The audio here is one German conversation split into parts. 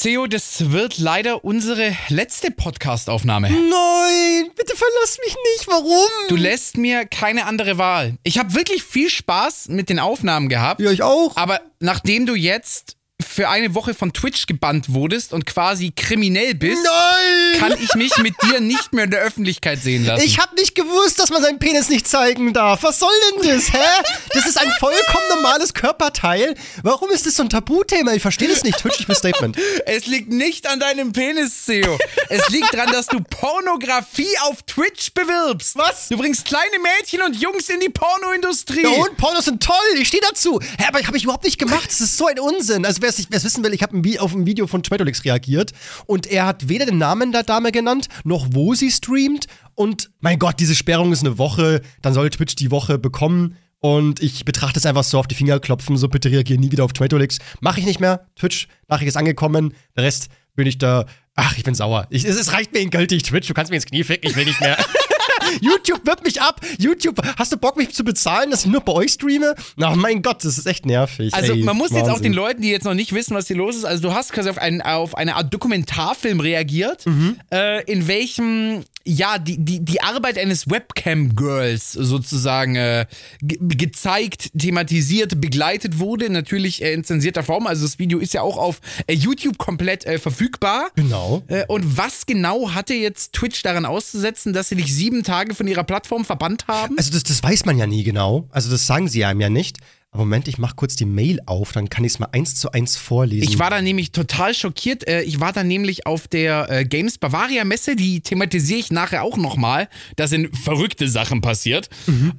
Theo, das wird leider unsere letzte Podcast-Aufnahme. Nein, bitte verlass mich nicht. Warum? Du lässt mir keine andere Wahl. Ich habe wirklich viel Spaß mit den Aufnahmen gehabt. Ja, ich auch. Aber nachdem du jetzt für eine Woche von Twitch gebannt wurdest und quasi kriminell bist, Nein! kann ich mich mit dir nicht mehr in der Öffentlichkeit sehen lassen. Ich hab nicht gewusst, dass man seinen Penis nicht zeigen darf. Was soll denn das, hä? Das ist ein vollkommen normales Körperteil. Warum ist das so ein Tabuthema? Ich verstehe das nicht. Twitch, ich bin Statement. es liegt nicht an deinem Penis, Theo. es liegt daran, dass du Pornografie auf Twitch bewirbst. Was? Du bringst kleine Mädchen und Jungs in die Pornoindustrie. Ja, und Pornos sind toll. Ich stehe dazu. Hä, aber habe ich überhaupt nicht gemacht. Das ist so ein Unsinn. Also, wer es wissen will, ich habe auf ein Video von Twitolix reagiert und er hat weder den Namen der Dame genannt, noch wo sie streamt. Und mein Gott, diese Sperrung ist eine Woche. Dann soll Twitch die Woche bekommen. Und ich betrachte es einfach so auf die Finger klopfen, so bitte reagiere nie wieder auf Twitolix. Mache ich nicht mehr. Twitch, Nachricht ist angekommen. Der Rest bin ich da. Ach, ich bin sauer. Ich, es, es reicht mir endgültig. Twitch, du kannst mir ins Knie ficken, ich will nicht mehr. YouTube wirbt mich ab. YouTube, hast du Bock, mich zu bezahlen, dass ich nur bei euch streame? Na, mein Gott, das ist echt nervig. Also, Ey, man muss Wahnsinn. jetzt auch den Leuten, die jetzt noch nicht wissen, was hier los ist, also du hast quasi auf, einen, auf eine Art Dokumentarfilm reagiert, Mhm. äh, in welchem ja, die, die, die Arbeit eines Webcam-Girls sozusagen äh, ge gezeigt, thematisiert, begleitet wurde, natürlich äh, in zensierter Form. Also das Video ist ja auch auf äh, YouTube komplett äh, verfügbar. Genau. Äh, und was genau hatte jetzt Twitch daran auszusetzen, dass sie dich sieben Tage von ihrer Plattform verbannt haben? Also, das, das weiß man ja nie genau. Also, das sagen sie einem ja nicht. Aber Moment, ich mach kurz die Mail auf, dann kann ich es mal eins zu eins vorlesen. Ich war da nämlich total schockiert. Äh, Ich war da nämlich auf der äh, Games Bavaria Messe, die thematisiere ich nachher auch nochmal. Da sind verrückte Sachen passiert.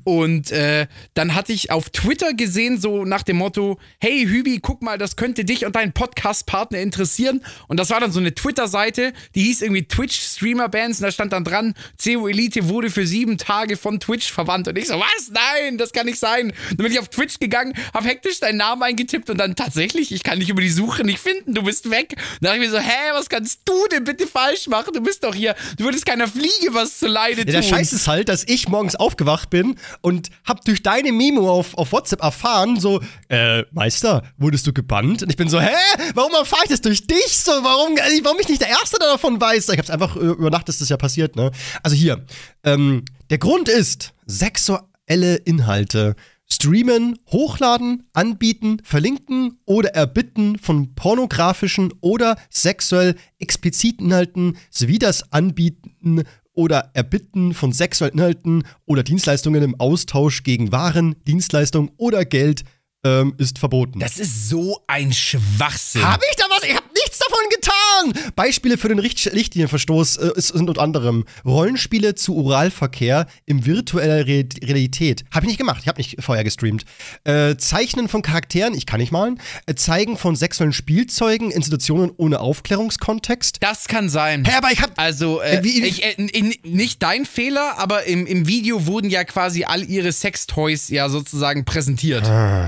Und äh, dann hatte ich auf Twitter gesehen, so nach dem Motto: Hey Hübi, guck mal, das könnte dich und deinen Podcast-Partner interessieren. Und das war dann so eine Twitter-Seite, die hieß irgendwie Twitch Streamer Bands. Und da stand dann dran: CO Elite wurde für sieben Tage von Twitch verwandt. Und ich so: Was? Nein, das kann nicht sein. Dann bin ich auf Twitch gegangen, hab hektisch deinen Namen eingetippt und dann tatsächlich, ich kann dich über die Suche nicht finden, du bist weg. Und da dachte ich mir so, hä, was kannst du denn bitte falsch machen? Du bist doch hier, du würdest keiner Fliege was zu Leide Ja, tun. der Scheiß ist halt, dass ich morgens aufgewacht bin und hab durch deine Memo auf, auf WhatsApp erfahren, so, äh, Meister, wurdest du gebannt? Und ich bin so, hä? Warum erfahre ich das durch dich? So, warum, äh, warum ich nicht der Erste, der davon weiß? Ich hab's einfach, über Nacht ist das ja passiert, ne? Also hier, ähm, der Grund ist, sexuelle Inhalte streamen, hochladen, anbieten, verlinken oder erbitten von pornografischen oder sexuell expliziten Inhalten sowie das Anbieten oder Erbitten von sexuellen Inhalten oder Dienstleistungen im Austausch gegen Waren, Dienstleistungen oder Geld ähm, ist verboten. das ist so ein Schwachsinn. Habe ich da was? Ich habe nichts davon getan. Beispiele für den Richt Richtlinienverstoß äh, sind unter anderem Rollenspiele zu Oralverkehr im virtueller Re Realität. Habe ich nicht gemacht. Ich habe nicht vorher gestreamt. Äh, Zeichnen von Charakteren, ich kann nicht malen. Äh, Zeigen von sexuellen Spielzeugen, Institutionen ohne Aufklärungskontext. das kann sein. Hä, aber ich habe Also, äh, Äh, wie- ich, äh, n- nicht dein Fehler, aber im, im Video wurden ja quasi all ihre Sextoys ja sozusagen präsentiert.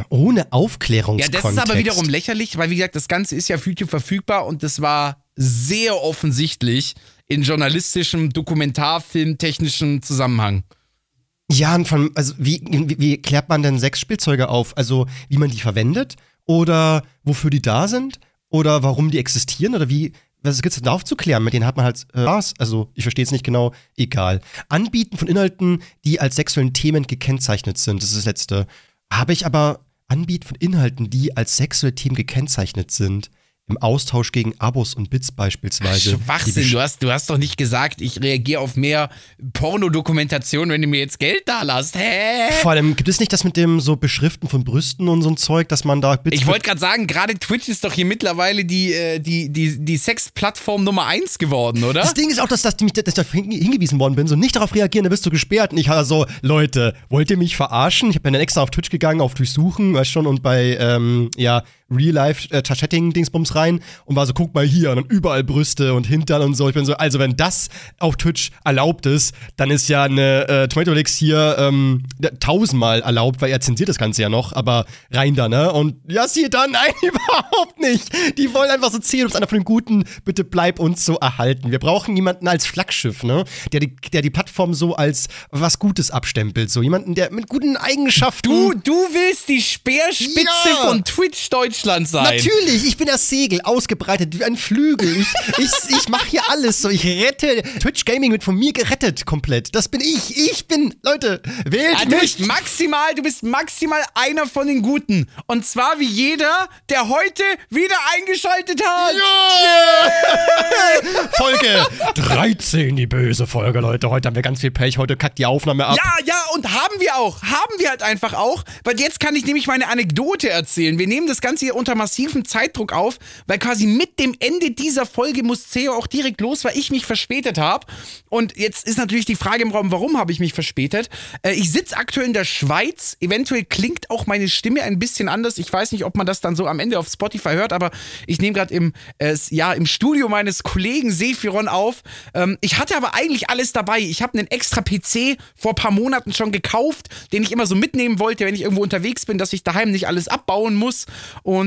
ohne Ja, Aufklärungskontext. das ist aber wiederum lächerlich, weil wie gesagt, das Ganze ist ja auf YouTube verfügbar und das war sehr offensichtlich in journalistischem, dokumentarfilmtechnischem Zusammenhang. Ja, und von, also wie, wie, wie klärt man denn Sexspielzeuge auf? Also wie man die verwendet oder wofür die da sind oder warum die existieren oder wie, was gibt's denn da aufzuklären? Mit denen hat man halt äh, Spaß. Also ich verstehe es nicht genau, egal. Anbieten von Inhalten, die als sexuellen Themen gekennzeichnet sind, das ist das Letzte. Habe ich aber Anbieten von Inhalten, die als sexuelle Themen gekennzeichnet sind. Im Austausch gegen Abos und Bits beispielsweise. Schwachsinn, du hast, du hast doch nicht gesagt, ich reagiere auf mehr Pornodokumentation, wenn du mir jetzt Geld da lässt. Hä? Vor allem gibt es nicht das mit dem so Beschriften von Brüsten und so ein Zeug, dass man da Bits Ich wollte gerade sagen, gerade Twitch ist doch hier mittlerweile die, äh, die, die, die Sexplattform Nummer eins geworden, oder? Das Ding ist auch, dass, dass, dass ich da hingewiesen worden bin, so nicht darauf reagieren, dann wirst du gesperrt. Und ich war so, Leute, wollt ihr mich verarschen? Ich bin dann extra auf Twitch gegangen, auf Durchsuchen, weißt schon, und bei, ähm, ja, Real-Life-Chatting-Dingsbums rein und war so, guck mal hier, und dann überall Brüste und Hintern und so. Ich bin so, also wenn das auf Twitch erlaubt ist, dann ist ja eine äh, Tomato Leaks hier ähm, tausendmal erlaubt, weil er zensiert das Ganze ja noch, aber rein da, ne? Und ja, siehe dann, nein, überhaupt nicht. Die wollen einfach so zählen, uns einer von den Guten, bitte bleib uns so erhalten. Wir brauchen jemanden als Flaggschiff, ne? Der die, der die Plattform so als was Gutes abstempelt. So jemanden, der mit guten Eigenschaften. Du, du willst die Speerspitze Ja. von Twitch Deutschland sein. Natürlich, ich bin das Segel, ausgebreitet wie ein Flügel. Ich, ich, ich mache hier alles so. Ich rette. Twitch Gaming wird von mir gerettet komplett. Das bin ich. Ich bin, Leute, wählt Ja, du mich. bist maximal, du bist maximal einer von den Guten. Und zwar wie jeder, der heute wieder eingeschaltet hat. Folge 13, die böse Folge, Leute. Heute haben wir ganz viel Pech. Heute kackt die Aufnahme ab. Ja, ja, und haben wir auch. Haben wir halt einfach auch. Weil jetzt kann ich nämlich meine Anekdote erzählen. Wir nehmen das Ganze hier unter massivem Zeitdruck auf, weil quasi mit dem Ende dieser Folge muss CEO auch direkt los, weil ich mich verspätet habe. Und jetzt ist natürlich die Frage im Raum, warum habe ich mich verspätet? Äh, ich sitze aktuell in der Schweiz. Eventuell klingt auch meine Stimme ein bisschen anders. Ich weiß nicht, ob man das dann so am Ende auf Spotify hört, aber ich nehme gerade im, äh, ja, im Studio meines Kollegen Sephiron auf. Ähm, ich hatte aber eigentlich alles dabei. Ich habe einen extra PC vor ein paar Monaten schon gekauft, den ich immer so mitnehmen wollte, wenn ich irgendwo unterwegs bin, dass ich daheim nicht alles abbauen muss.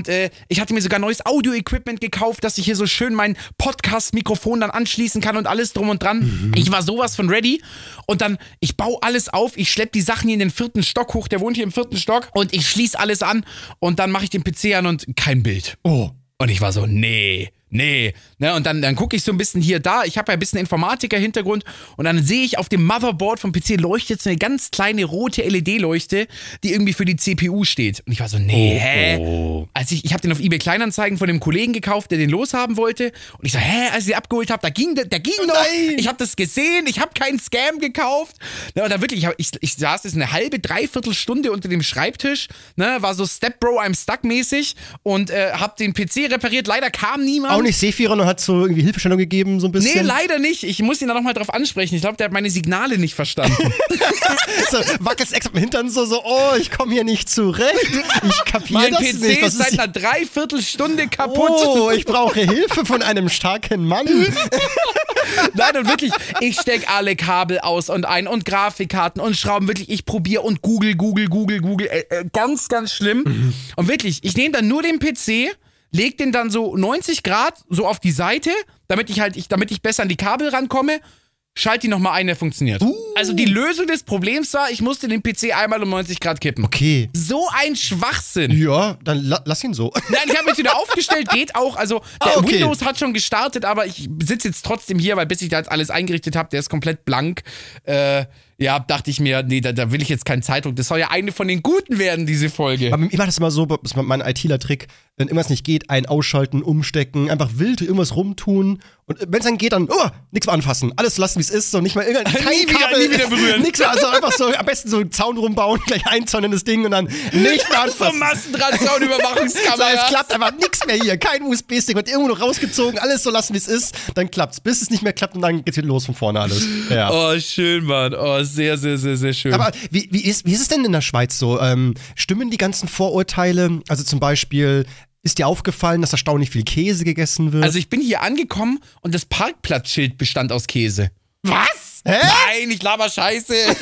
Äh, ich hatte mir sogar neues Audio-Equipment gekauft, dass ich hier so schön mein Podcast-Mikrofon dann anschließen kann und alles drum und dran. Ich war sowas von ready. Und dann, ich baue alles auf, ich schleppe die Sachen hier in den vierten Stock hoch, der wohnt hier im vierten Stock und ich schließe alles an und dann mache ich den PC an und kein Bild. Oh. Und ich war so, nee, nee. Ne, und dann, dann gucke ich so ein bisschen hier da. Ich habe ja ein bisschen Informatiker-Hintergrund. Und dann sehe ich auf dem Motherboard vom PC leuchtet so eine ganz kleine rote LED-Leuchte, die irgendwie für die CPU steht. Und ich war so, nee, hä? Als ich, ich habe den auf eBay Kleinanzeigen von dem Kollegen gekauft, der den loshaben wollte. Und ich so, hä, als ich den abgeholt habe, da ging, der, der ging noch. nein. Ich habe das gesehen, ich habe keinen Scam gekauft. Ne, und da wirklich, ich, hab, ich, ich saß jetzt eine halbe, dreiviertel Stunde unter dem Schreibtisch, ne, war so Step Bro, I'm stuck mäßig und äh, hab den PC repariert. Leider kam niemand. Nicht Sephiron und hat so irgendwie Hilfestellung gegeben, so ein bisschen. Nee, leider nicht. Ich muss ihn da nochmal drauf ansprechen. Ich glaube, der hat meine Signale nicht verstanden. so, wackelst extra mit dem Hintern so, so, oh, ich komme hier nicht zurecht. Ich kapiere mein das PC nicht. Was ist seit einer Dreiviertelstunde kaputt. Oh, ich brauche Hilfe von einem starken Mann. Nein, und wirklich, ich steck alle Kabel aus und ein und Grafikkarten und Schrauben. Wirklich, ich probiere und Google, Google, Google, Google. Äh, äh, ganz, ganz schlimm. Und wirklich, ich nehme dann nur den PC, leg den dann so 90 Grad so auf die Seite, damit ich halt, ich, damit ich besser an die Kabel rankomme. Schalt die nochmal ein, der funktioniert. Also die Lösung des Problems war, ich musste den PC einmal um 90 Grad kippen. Okay. So ein Schwachsinn. Ja, dann la lass ihn so. Nein, ich habe mich wieder aufgestellt, geht auch. Also der Ah, okay. Windows hat schon gestartet, aber ich sitze jetzt trotzdem hier, weil bis ich da jetzt alles eingerichtet habe, der ist komplett blank. Äh, ja, dachte ich mir, nee, da, da will ich jetzt keinen Zeitdruck. Das soll ja eine von den Guten werden, diese Folge. Aber ich mache das immer so, das ist mein ITler-Trick, wenn irgendwas nicht geht, ein ausschalten, umstecken, einfach wild irgendwas rumtun. Und wenn es dann geht, dann, oh, nichts mehr anfassen. Alles lassen, wie es ist. So nicht mal irgendein kein Nie wieder- Kabel, nie wieder berühren. Nix mehr, also einfach so, am besten so einen Zaun rumbauen, gleich einzäunen in das Ding und dann nicht mehr so anfassen. So, Überwachungskamera. es klappt einfach nichts mehr hier. Kein USB-Stick wird irgendwo noch rausgezogen, alles so lassen, wie es ist. Dann klappt's. Bis es nicht mehr klappt und dann geht's wieder los von vorne alles. Ja. Oh, schön, Mann. Oh, sehr, sehr, sehr, sehr schön. Aber wie, wie, ist, wie ist es denn in der Schweiz so? Ähm, stimmen die ganzen Vorurteile? Also zum Beispiel, ist dir aufgefallen, dass erstaunlich viel Käse gegessen wird? also ich bin hier angekommen und das Parkplatzschild bestand aus Käse. was? Hä? Nein, ich laber Scheiße.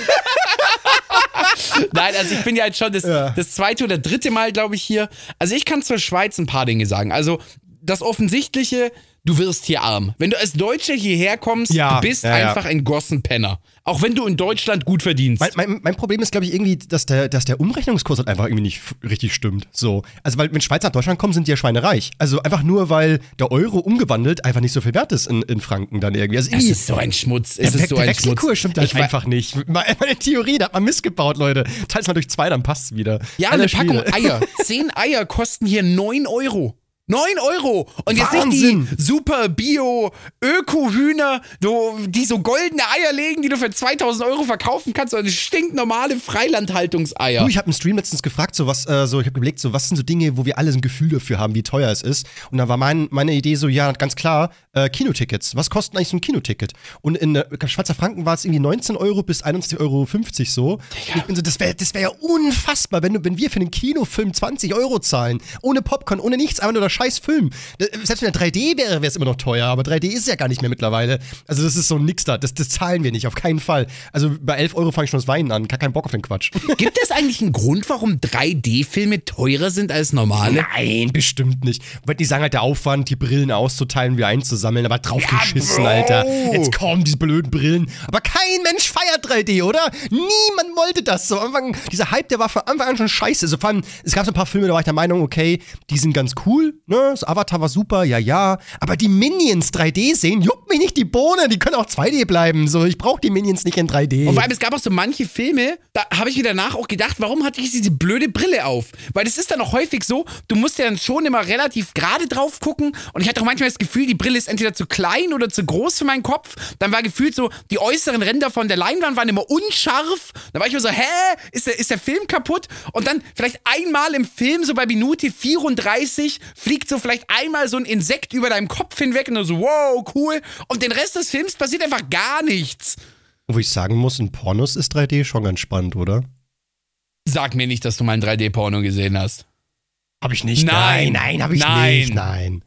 Nein, also ich bin ja jetzt schon das, Ja. das zweite oder dritte Mal, glaube ich, hier. Also ich kann zur Schweiz ein paar Dinge sagen. Also das Offensichtliche, du wirst hier arm. Wenn du als Deutscher hierher kommst, Ja, du bist ja, ja. einfach ein Gossenpenner. Auch wenn du in Deutschland gut verdienst. Mein, mein, mein Problem ist, glaube ich, irgendwie, dass der, dass der Umrechnungskurs halt einfach irgendwie nicht richtig stimmt. So. Also, weil wenn Schweizer nach Deutschland kommen, sind die ja schweinereich. Also einfach nur, weil der Euro umgewandelt einfach nicht so viel wert ist in, in Franken dann irgendwie. Also es ist so ein Schmutz. Es der, ist so der ein Wechselkurs stimmt halt einfach nicht. Meine Theorie, da hat man missgebaut, Leute. Teils mal durch zwei, dann passt's wieder. Ja, Alter eine Packung Schwede. Eier. Zehn Eier kosten hier 9 Euro. 9 Euro. Und jetzt Wahnsinn. nicht die super Bio Öko-Hühner, so, die so goldene Eier legen, die du für 2000 Euro verkaufen kannst, sondern stinknormale Freilandhaltungseier. Du, ich habe im Stream letztens gefragt, so was, äh, so ich habe überlegt, so was sind so Dinge, wo wir alle so ein Gefühl dafür haben, wie teuer es ist. Und da war mein, meine Idee so, ja, ganz klar, äh, Kinotickets. Was kostet eigentlich so ein Kinoticket? Und in äh, Schweizer Franken war es irgendwie 19 Euro bis 21,50 Euro so. Und ich bin so, das wäre das wär ja unfassbar, wenn, du, wenn wir für einen Kinofilm 20 Euro zahlen. Ohne Popcorn, ohne nichts, einfach nur der scheiß Film. Selbst wenn er 3D wäre, wäre es immer noch teuer, aber 3D ist ja gar nicht mehr mittlerweile. Also das ist so nix da. Das, das zahlen wir nicht, auf keinen Fall. Also bei 11 Euro fange ich schon das Weinen an. Gar keinen Bock auf den Quatsch. Gibt es eigentlich einen Grund, warum 3D-Filme teurer sind als normale? Nein, bestimmt nicht. Weil die sagen halt, der Aufwand, die Brillen auszuteilen, wieder einzusammeln, aber draufgeschissen, Bro. Alter. Jetzt kommen diese blöden Brillen. Aber kein Mensch feiert 3D, oder? Niemand wollte das. So, Anfang, dieser Hype, der war von Anfang an schon scheiße. Also vor allem, es gab so ein paar Filme, da war ich der Meinung, okay, die sind ganz cool, ne? Das Avatar war super, ja, ja. Aber die Minions 3D sehen, juckt mich nicht die Bohne. Die können auch 2D bleiben. So, ich brauche die Minions nicht in 3D. Und vor allem, es gab auch so manche Filme, da habe ich mir danach auch gedacht, warum hatte ich diese blöde Brille auf? Weil das ist dann auch häufig so, du musst ja dann schon immer relativ gerade drauf gucken und ich hatte auch manchmal das Gefühl, die Brille ist entweder zu klein oder zu groß für meinen Kopf. Dann war gefühlt so, die äußeren Ränder von der Leinwand waren immer unscharf. Da war ich immer so, hä, ist der, ist der Film kaputt? Und dann vielleicht einmal im Film, so bei Minute 34, fliegt so vielleicht einmal so ein Insekt über deinem Kopf hinweg und du so, wow, cool. Und den Rest des Films passiert einfach gar nichts. Wo ich sagen muss, in Pornos ist 3D schon ganz spannend, oder? Sag mir nicht, dass du mal ein 3D-Porno gesehen hast. Hab ich nicht. Nein. nein, hab ich Nein. nicht. Nein.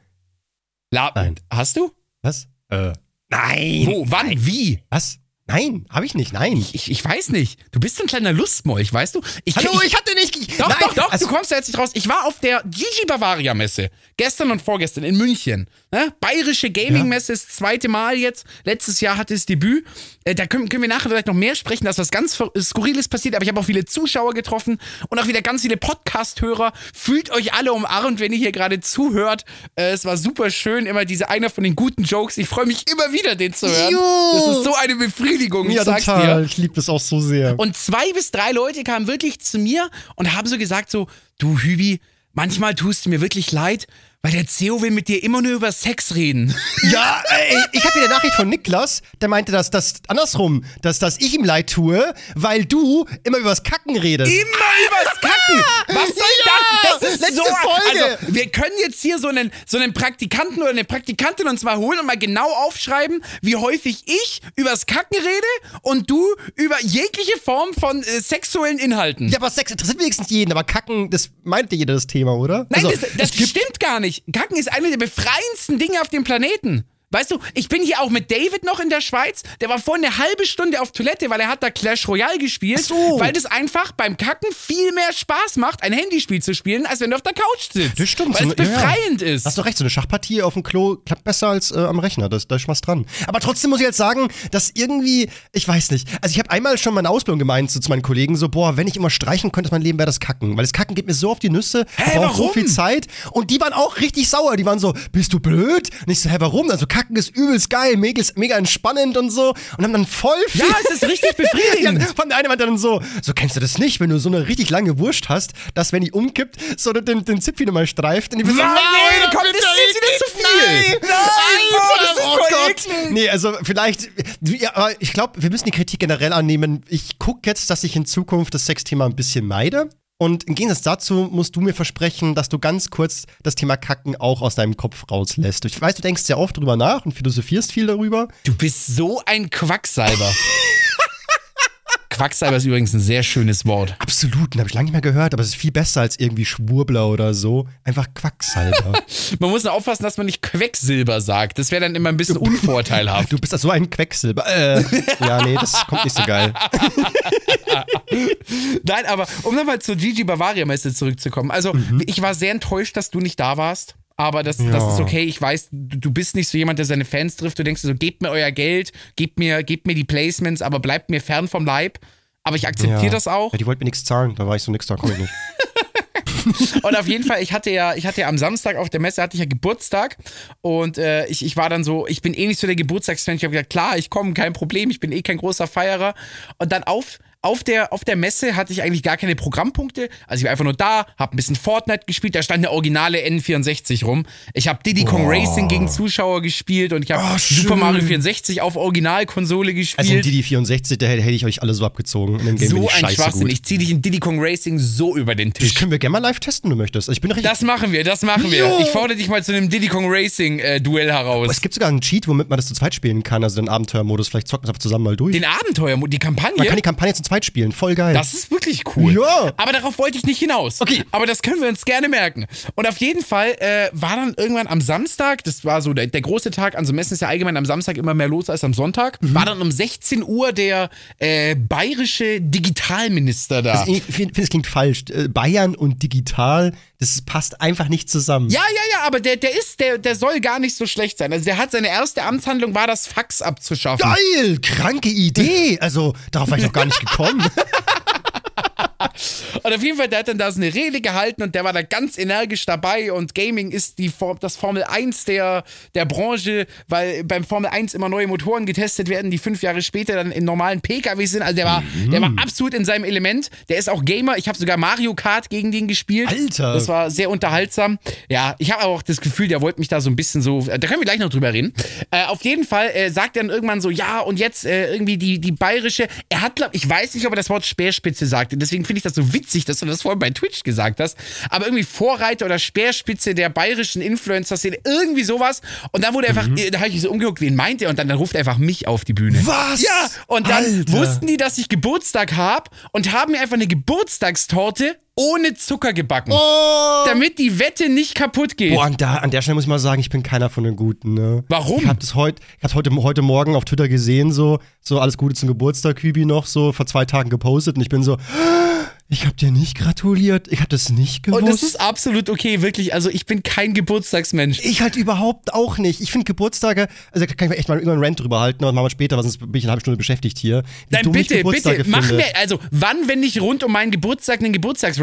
La Nein. Hast du? Was? Äh. Nein. Wo? Wann? Wie? Was? Nein, hab ich nicht. Nein. Ich, ich weiß nicht. Du bist ein kleiner Lustmolch, weißt du? Ich, Hallo, ich, hatte nicht. Ich, Doch, nein, doch, doch, also, du kommst da jetzt nicht raus. Ich war auf der Gigi Bavaria Messe. Gestern und vorgestern in München. Ne? Bayerische Gaming-Messe, das zweite Mal jetzt. Letztes Jahr hatte es Debüt. Äh, da können, können wir nachher vielleicht noch mehr sprechen, dass was ganz Skurriles passiert. Aber ich habe auch viele Zuschauer getroffen und auch wieder ganz viele Podcast-Hörer. Fühlt euch alle umarmt, wenn ihr hier gerade zuhört. Äh, es war super schön. Immer diese einer von den guten Jokes. Ich freue mich immer wieder, den zu hören. Jo. Das ist so eine Befriedigung. Ja, ich sag's total. dir. Ich liebe das auch so sehr. Und zwei bis drei Leute kamen wirklich zu mir und haben so gesagt so, du Hübi, manchmal tust du mir wirklich leid, weil der CEO will mit dir immer nur über Sex reden. ja, ey, ich habe hier eine Nachricht von Niklas, der meinte, dass das andersrum, dass, dass ich ihm leid tue, weil du immer übers Kacken redest. Immer übers Kacken. Was soll Ja, das? Das ist letzte so. Folge. Also, wir können jetzt hier so einen, so einen Praktikanten oder eine Praktikantin uns mal holen und mal genau aufschreiben, wie häufig ich übers Kacken rede und du über jegliche Form von äh, sexuellen Inhalten. Ja, aber Sex interessiert wenigstens jeden, aber Kacken, das meinte jeder das Thema, oder? Nein, Also, das, das stimmt gar nicht. Kacken ist eine der befreiendsten Dinge auf dem Planeten. Weißt du, ich bin hier auch mit David noch in der Schweiz. Der war vorhin eine halbe Stunde auf Toilette, weil er hat da Clash Royale gespielt. So. Weil das einfach beim Kacken viel mehr Spaß macht, ein Handyspiel zu spielen, als wenn du auf der Couch sitzt. Das stimmt. Weil So es eine- ja, ja. befreiend ist. Hast du recht, so eine Schachpartie auf dem Klo klappt besser als äh, am Rechner. Das, da ist was dran. Aber trotzdem muss ich jetzt sagen, dass irgendwie, ich weiß nicht. Also ich habe einmal schon meine Ausbildung gemeint so, zu meinen Kollegen, so, boah, wenn ich immer streichen könnte, mein Leben wäre das Kacken. Weil das Kacken geht mir so auf die Nüsse. Hä, ich brauch so viel Zeit. Und die waren auch richtig sauer. Die waren so, bist du blöd? Und ich so, hä, warum? Also Kacken ist übelst geil, mega, mega entspannend und so. Und haben dann voll viel. Ja, es ist richtig befriedigend. Von der eine meinte dann so, so kennst du das nicht, wenn du so eine richtig lange Wurst hast, dass wenn die umkippt, so den, den Zipfi nochmal streift. Und ich bin so, Nein, nein, komm, das ist wieder zu viel. Nein, Nein, boah, das ist oh Gott. Nee, also vielleicht, ja, aber ich glaube, wir müssen die Kritik generell annehmen. Ich gucke jetzt, dass ich in Zukunft das Sexthema ein bisschen meide. Und im Gegensatz dazu musst du mir versprechen, dass du ganz kurz das Thema Kacken auch aus deinem Kopf rauslässt. Ich weiß, du denkst sehr oft drüber nach und philosophierst viel darüber. Du bist so ein Quacksalber. Quacksalber ist übrigens ein sehr schönes Wort. Absolut, habe ich lange nicht mehr gehört, aber es ist viel besser als irgendwie Schwurbler oder so. Einfach Quacksalber. Man muss nur aufpassen, dass man nicht Quecksilber sagt. Das wäre dann immer ein bisschen unvorteilhaft. du bist also ein Quecksilber. Äh, ja, nee, das kommt nicht so geil. Nein, aber um nochmal zur Gigi Bavaria Messe zurückzukommen. Also, Mhm. ich war sehr enttäuscht, dass du nicht da warst. Aber das, das ist okay. Ich weiß, du du bist nicht so jemand, der seine Fans trifft. Du denkst dir so, gebt mir euer Geld, gebt mir, gebt mir die Placements, aber bleibt mir fern vom Leib. Aber ich akzeptiere Ja. das auch. Ja, die wollten mir nichts zahlen, da war ich so nix, da komm ich nicht. Und auf jeden Fall, ich hatte ja, ich hatte ja am Samstag auf der Messe hatte ich ja Geburtstag und äh, ich, ich war dann so, ich bin eh nicht so der Geburtstagsfan. Ich habe gesagt, klar, ich komme, kein Problem, ich bin eh kein großer Feierer. Und dann auf, auf der, auf der Messe hatte ich eigentlich gar keine Programmpunkte. Also ich war einfach nur da, hab ein bisschen Fortnite gespielt, da stand eine originale N64 rum. Ich habe Diddy Kong Racing gegen Zuschauer gespielt und ich habe Oh. Super Mario 64 auf Originalkonsole gespielt. Also in Didi 64, da hätte ich euch alle so abgezogen. So ein Schwachsinn. gut. Ich zieh dich in Diddy Kong Racing so über den Das Tisch. können wir gerne mal live testen, wenn du möchtest. Also ich bin richtig. Das machen wir, das machen wir. Jo. Ich fordere dich mal zu einem Diddy Kong Racing äh, Duell heraus. es gibt sogar einen Cheat, womit man das zu zweit spielen kann, also den Abenteuermodus. Vielleicht zocken wir es einfach zusammen mal durch. Den Abenteuer, die Kampagne. man kann die Kampagne zu zweit spielen, voll geil. Das ist wirklich cool. Ja. Aber darauf wollte ich nicht hinaus. Okay. Aber das können wir uns gerne merken. Und auf jeden Fall äh, war dann irgendwann am Samstag, das war so der, der große Tag, an so Messen ist ja allgemein am Samstag immer mehr los als am Sonntag, Mhm. war dann um 16 Uhr der äh, bayerische Digitalminister da. Also ich finde, es klingt falsch. Äh, Bayern und digital, das passt einfach nicht zusammen. ja, ja, ja, aber der, der ist, der, der soll gar nicht so schlecht sein. Also der hat seine erste Amtshandlung war das Fax abzuschaffen. Geil, kranke Idee. Also, darauf war ich noch gar nicht gekommen. gekommen. Und auf jeden Fall, der hat dann da so eine Rede gehalten und der war da ganz energisch dabei und Gaming ist die Form, das Formel 1 der, der Branche, weil beim Formel 1 immer neue Motoren getestet werden, die fünf Jahre später dann in normalen PKW sind. Also der war, der war absolut in seinem Element. Der ist auch Gamer. Ich habe sogar Mario Kart gegen den gespielt. Alter. Das war sehr unterhaltsam. Ja, ich habe aber auch das Gefühl, der wollte mich da so ein bisschen so, da können wir gleich noch drüber reden. Äh, auf jeden Fall äh, sagt er dann irgendwann so, ja, und jetzt äh, irgendwie die, die bayerische, er hat, glaub, ich weiß nicht, ob er das Wort Speerspitze sagte, deswegen finde ich das so witzig, dass du das vorhin bei Twitch gesagt hast, aber irgendwie Vorreiter oder Speerspitze der bayerischen Influencer-Szene, irgendwie sowas. Und dann wurde einfach, äh, da habe ich so umgeguckt, wen meint er? Und dann, dann ruft er einfach mich auf die Bühne. Was? Ja, und dann Alter. wussten die, dass ich Geburtstag habe und haben mir einfach eine Geburtstagstorte ohne Zucker gebacken. Oh. Damit die Wette nicht kaputt geht. Boah, an, da, an der Stelle muss ich mal sagen, ich bin keiner von den Guten, ne? Warum? Ich hab das heut, ich hab's heute, heute Morgen auf Twitter gesehen, so, so alles Gute zum Geburtstag, Kübi noch, so vor zwei Tagen gepostet und ich bin so, ich hab dir nicht gratuliert, ich hab das nicht gewusst. Und das ist absolut okay, wirklich. Also ich bin kein Geburtstagsmensch. ich halt überhaupt auch nicht. Ich finde Geburtstage, also da kann ich mir echt mal irgendwann einen Rant drüber halten, aber machen wir später, weil sonst bin ich eine halbe Stunde beschäftigt hier. Wie Nein, bitte, bitte, machen finde. wir, also wann, wenn nicht rund um meinen Geburtstag, einen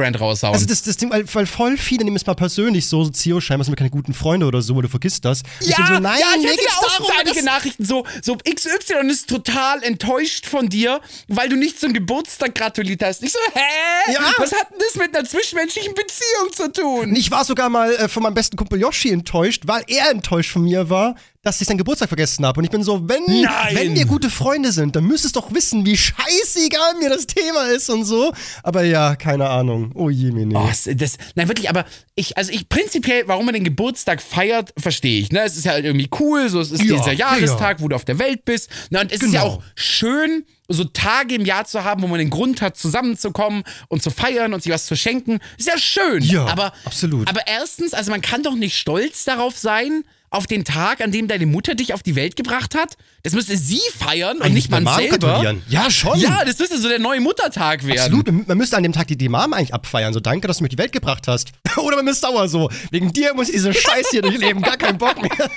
Geburtstagsrand raushauen? Also das, das Ding, weil, weil voll viele nehmen es mal persönlich so, so Zio, scheinbar sind wir keine guten Freunde oder so, weil du vergisst das. Und ich so, nein, ja, ich hatte ja auch einige Nachrichten so, so XY ist total enttäuscht von dir, weil du nicht zum Geburtstag gratuliert hast. Ich so, hä? Ja. Was hat denn das mit einer zwischenmenschlichen Beziehung zu tun? Ich war sogar mal äh, von meinem besten Kumpel Yoshi enttäuscht, weil er enttäuscht von mir war, dass ich seinen Geburtstag vergessen habe. Und ich bin so, wenn, Nein. wenn wir gute Freunde sind, dann müsstest du doch wissen, wie scheißegal mir das Thema ist und so. Aber ja, keine Ahnung. Oh je, mir Oh, das, nein, wirklich, aber ich, also ich prinzipiell, warum man den Geburtstag feiert, verstehe ich. Ne? Es ist ja halt irgendwie cool, so es ist Ja, dieser ja, Jahrestag, wo du auf der Welt bist. Ne? Und es ist ja Genau. auch schön, so Tage im Jahr zu haben, wo man den Grund hat, zusammenzukommen und zu feiern und sich was zu schenken. Ist ja schön. Ja, aber, absolut. Aber erstens, also man kann doch nicht stolz darauf sein, auf den Tag, an dem deine Mutter dich auf die Welt gebracht hat. Das müsste sie feiern und nicht man selber. Ja, schon. Ja, das müsste so der neue Muttertag werden. Absolut, man man müsste an dem Tag die, die Mom eigentlich abfeiern. So, danke, dass du mich die Welt gebracht hast. Oder man ist sauer so. Wegen dir muss ich diese Scheiße hier durchleben. Gar keinen Bock mehr.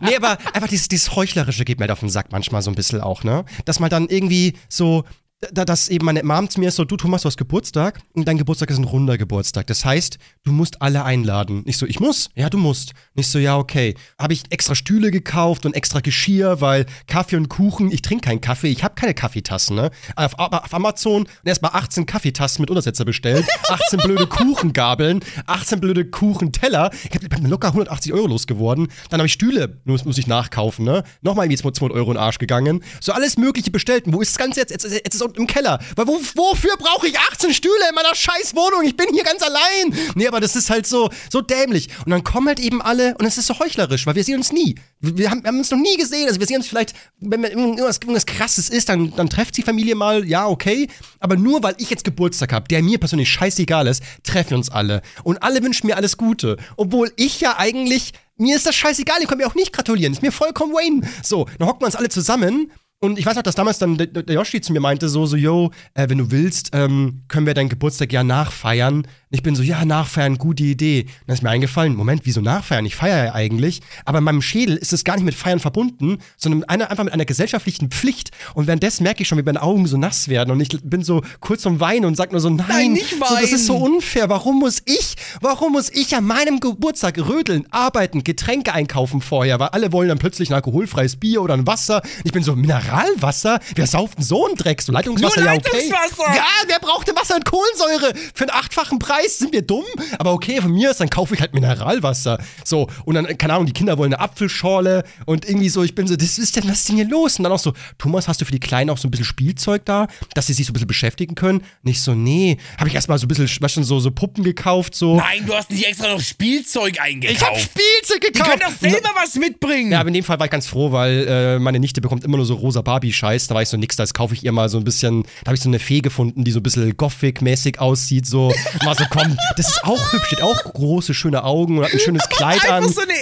nee, aber einfach dieses, dieses Heuchlerische geht mir halt auf den Sack manchmal so ein bisschen auch, ne? Dass man dann irgendwie so. Da, dass eben meine Mom zu mir ist so, du Thomas, du hast Geburtstag und dein Geburtstag ist ein runder Geburtstag. Das heißt, du musst alle einladen. Ich so, ich muss? Ja, du musst. Und ich so, ja, okay. Habe ich extra Stühle gekauft und extra Geschirr, weil Kaffee und Kuchen, ich trinke keinen Kaffee, ich habe keine Kaffeetassen, ne? Auf, auf Amazon erstmal 18 Kaffeetassen mit Untersetzer bestellt, 18 blöde Kuchengabeln, 18 blöde Kuchenteller. Ich hab mir locker 180 Euro losgeworden. Dann habe ich Stühle, muss, muss ich nachkaufen, ne? Nochmal irgendwie 200 Euro in den Arsch gegangen. So alles Mögliche bestellt. Wo ist das Ganze jetzt? Jetzt, jetzt ist unten im Keller. Weil wo, wofür brauche ich 18 Stühle in meiner scheiß Wohnung? Ich bin hier ganz allein. Nee, aber das ist halt so, so dämlich. Und dann kommen halt eben alle und es ist so heuchlerisch, weil wir sehen uns nie. Wir, haben, wir haben uns noch nie gesehen. Also wir sehen uns vielleicht, wenn irgendwas, irgendwas krasses ist, dann, dann trefft die Familie mal, ja, okay. Aber nur weil ich jetzt Geburtstag habe, der mir persönlich scheißegal ist, treffen uns alle. Und alle wünschen mir alles Gute. Obwohl ich ja eigentlich, mir ist das scheißegal, ihr könnt mir auch nicht gratulieren. Ist mir vollkommen Wayne. So, dann hocken wir uns alle zusammen. Und ich weiß noch, dass damals dann der, Yoshi zu mir meinte, so, so, yo, äh, wenn du willst, ähm, können wir deinen Geburtstag ja nachfeiern. Ich bin so, ja, nachfeiern, gute Idee. Und dann ist mir eingefallen, Moment, wieso nachfeiern? Ich feiere ja eigentlich. Aber in meinem Schädel ist es gar nicht mit Feiern verbunden, sondern eine, einfach mit einer gesellschaftlichen Pflicht. Und währenddessen merke ich schon, wie meine Augen so nass werden. Und ich bin so kurz zum Weinen und sag nur so, nein, Nein, nicht so, das ist so weinen. unfair. Warum muss ich, warum muss ich an meinem Geburtstag rödeln, arbeiten, Getränke einkaufen vorher? Weil alle wollen dann plötzlich ein alkoholfreies Bier oder ein Wasser. Ich bin so, Mineralwasser? Wer sauft denn so einen Dreck? So Leitungswasser, Nur ja okay. Leitungswasser! Ja, wer braucht denn Wasser und Kohlensäure? Für einen achtfachen Preis sind wir dumm? Aber okay, von mir ist, dann kaufe ich halt Mineralwasser. So, und dann, keine Ahnung, die Kinder wollen eine Apfelschorle und irgendwie so, ich bin so, das ist denn, was ist denn hier los? Und dann auch so, Thomas, hast du für die Kleinen auch so ein bisschen Spielzeug da, dass sie sich so ein bisschen beschäftigen können? Nicht so, nee. Habe ich erstmal so ein bisschen, was schon so, so Puppen gekauft, so. Nein, du hast nicht extra noch Spielzeug eingekauft. Ich hab Spielzeug Die gekauft. können doch selber was mitbringen. Ja, aber in dem Fall war ich ganz froh, weil äh, meine Nichte bekommt immer nur so rosa Barbie-Scheiß. Da war ich so, nix, da kaufe ich ihr mal so ein bisschen, da habe ich so eine Fee gefunden, die so ein bisschen Gothic-mäßig aussieht, so. War so, komm, das ist auch hübsch, hat auch große, schöne Augen und hat ein schönes Kleid Einfach an. so eine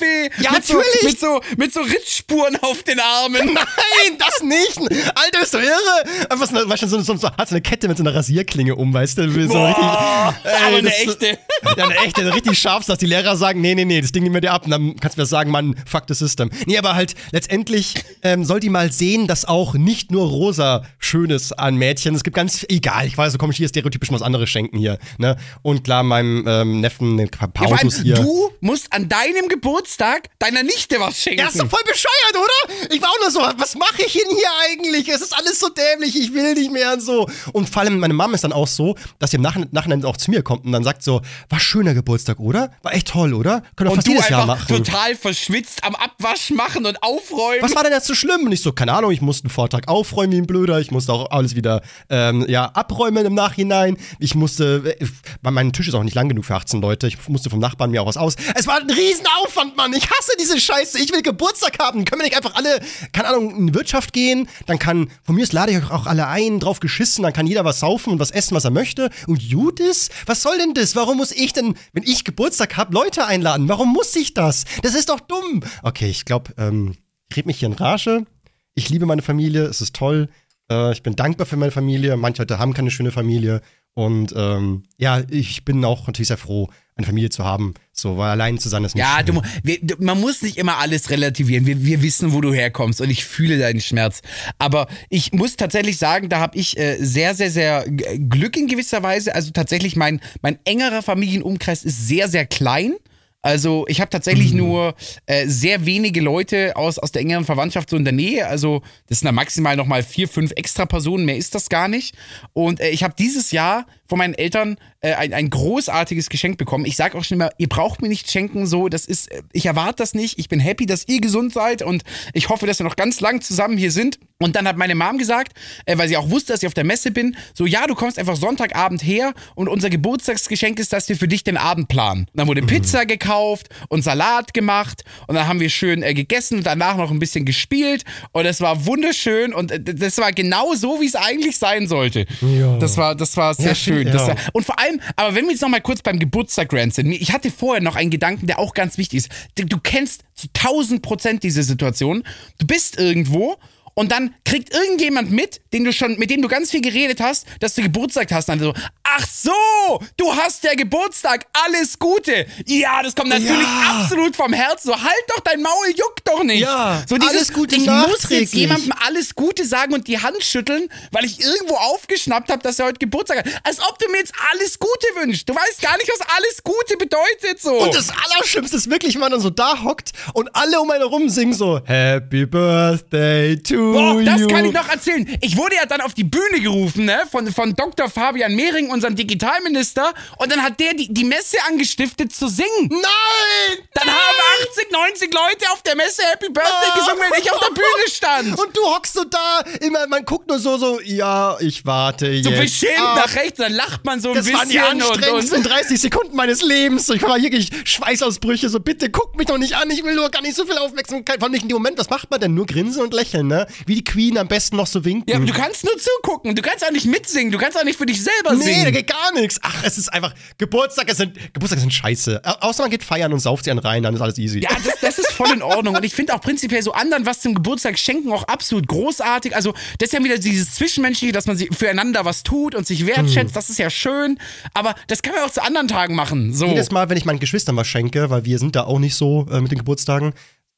Emo-Fee. Ja, mit natürlich. So, mit, so, mit so Ritzspuren auf den Armen. Nein, das nicht! Alter, ist doch irre! Einfach so weißt du, so, so, so, hat so eine Kette mit so einer Rasierklinge um, weißt du? So Boah, richtig, aber eine echte. Ja, eine echte, richtig scharf, dass die Lehrer sagen, nee, nee, nee, das Ding nehmen wir dir ab. Und dann kannst du mir sagen, Mann, fuck the system. Nee, aber halt, letztendlich ähm, soll die mal sehen, dass auch nicht nur rosa Schönes an Mädchen, es gibt ganz, egal, ich weiß, so komme ich hier stereotypisch mal was anderes schenken hier, ne? Und klar, meinem ähm, Neffen ein paar Ja, Autos hier. du musst an deinem Geburtstag deiner Nichte was schenken. Ja, ist doch voll bescheuert, oder? Ich war auch nur so, was mache ich denn hier eigentlich? Es ist alles so dämlich, ich will nicht mehr und so. Und vor allem meine Mom ist dann auch so, dass sie im Nach Nachhinein auch zu mir kommt und dann sagt so, war schöner Geburtstag, oder? War echt toll, oder? Können wir fast jedes Jahr machen. total verschwitzt am Abwasch machen und aufräumen. Was war denn jetzt so schlimm? Und ich so, keine Ahnung, ich musste einen Vortrag aufräumen wie ein Blöder. Ich musste auch alles wieder ähm, ja, abräumen im Nachhinein. Ich musste, äh, weil mein Tisch ist auch nicht lang genug für 18 Leute. Ich musste vom Nachbarn mir auch was aus. Es war ein Riesenaufwand, Mann. Ich hasse diese Scheiße. Ich will Geburtstag haben. Können wir nicht einfach alle, keine Ahnung, in Wirtschaft gehen? Dann kann, von mir aus lade ich euch auch alle ein, drauf geschissen. Dann kann jeder was saufen und was essen, was er möchte. Und ist? Was soll denn das? Warum muss ich denn, wenn ich Geburtstag habe, Leute einladen? Warum muss ich das? Das ist doch dumm. Okay, ich glaube, ähm, ich red mich hier in Rage. Ich liebe meine Familie, es ist toll. Äh, ich bin dankbar für meine Familie. Manche Leute haben keine schöne Familie. Und ähm, ja, ich bin auch natürlich sehr froh, eine Familie zu haben. So, weil allein zu sein ist nicht Ja, du, wir, du, man muss nicht immer alles relativieren. Wir, wir wissen, wo du herkommst und ich fühle deinen Schmerz. Aber ich muss tatsächlich sagen, da habe ich äh, sehr, sehr, sehr Glück in gewisser Weise. Also tatsächlich, mein, mein engerer Familienumkreis ist sehr, sehr klein. Also ich habe tatsächlich nur äh, sehr wenige Leute aus, aus der engeren Verwandtschaft so in der Nähe. Also das sind da maximal nochmal vier, fünf extra Personen, mehr ist das gar nicht. Und äh, ich habe dieses Jahr von meinen Eltern äh, ein, ein großartiges Geschenk bekommen. Ich sage auch schon immer, ihr braucht mir nicht schenken, so, das ist, äh, ich erwarte das nicht. Ich bin happy, dass ihr gesund seid und ich hoffe, dass wir noch ganz lang zusammen hier sind. Und dann hat meine Mom gesagt, äh, weil sie auch wusste, dass ich auf der Messe bin, so, ja, du kommst einfach Sonntagabend her und unser Geburtstagsgeschenk ist, dass wir für dich den Abend planen. Und dann wurde Pizza gekauft und Salat gemacht und dann haben wir schön äh, gegessen und danach noch ein bisschen gespielt und es war wunderschön und äh, das war genau so, wie es eigentlich sein sollte. Ja. Das war, das war sehr Ja, schön. Ja. Das und vor allem, aber wenn wir jetzt noch mal kurz beim Geburtstag Rant sind, ich hatte vorher noch einen Gedanken, der auch ganz wichtig ist. Du, du kennst zu 1000 Prozent diese Situation. Du bist irgendwo und dann kriegt irgendjemand mit, den du schon, mit dem du ganz viel geredet hast, dass du Geburtstag hast. Und dann so, ach so, du hast ja Geburtstag, alles Gute. Ja, das kommt natürlich Ja. absolut vom Herzen. So, halt doch dein Maul, juckt doch nicht. Ja, so dieses, alles Gute ich muss jetzt jemandem alles Gute sagen und die Hand schütteln, weil ich irgendwo aufgeschnappt habe, dass er heute Geburtstag hat. Als ob du mir jetzt alles Gute wünschst. Du weißt gar nicht, was alles Gute bedeutet so. Und das Allerschlimmste ist wirklich, wenn man dann so da hockt und alle um einen herum singen so Happy Birthday to Boah, das kann ich noch erzählen. Ich wurde ja dann auf die Bühne gerufen, ne, von, von Dr. Fabian Mehring, unserem Digitalminister, und dann hat der die, die Messe angestiftet zu singen. Nein! Dann haben 80, 90 Leute auf der Messe Happy Birthday Ah. gesungen, wenn ich auf der Bühne stand. Und du hockst so da, immer, man guckt nur so, so, ja, ich warte jetzt. so beschämt Ah, nach rechts, dann lacht man so ein Das bisschen. waren die und, anstrengendsten und, 30 Sekunden meines Lebens. Ich war wirklich Schweißausbrüche. So, bitte guck mich doch nicht an. Ich will nur gar nicht so viel Aufmerksamkeit. Vor allem nicht in dem Moment. Was macht man denn? Nur grinsen und lächeln, ne? Wie die Queen am besten noch so winken. Ja, aber du kannst nur zugucken. Du kannst auch nicht mitsingen. Du kannst auch nicht für dich selber Nee, singen. da geht gar nichts. Ach, es ist einfach. Geburtstage sind, Geburtstage sind scheiße. Au- Außer man geht feiern und sauft sie einen rein, dann ist alles easy. Ja, das, das ist voll in Ordnung. Und ich finde auch prinzipiell so anderen was zum Geburtstag schenken auch absolut großartig. Also, das ist ja wieder dieses Zwischenmenschliche, dass man sich füreinander was tut und sich wertschätzt. Das ist ja schön. Aber das kann man auch zu anderen Tagen machen. So. Jedes Mal, wenn ich meinen Geschwistern was schenke, weil wir sind da auch nicht so äh, mit den Geburtstagen,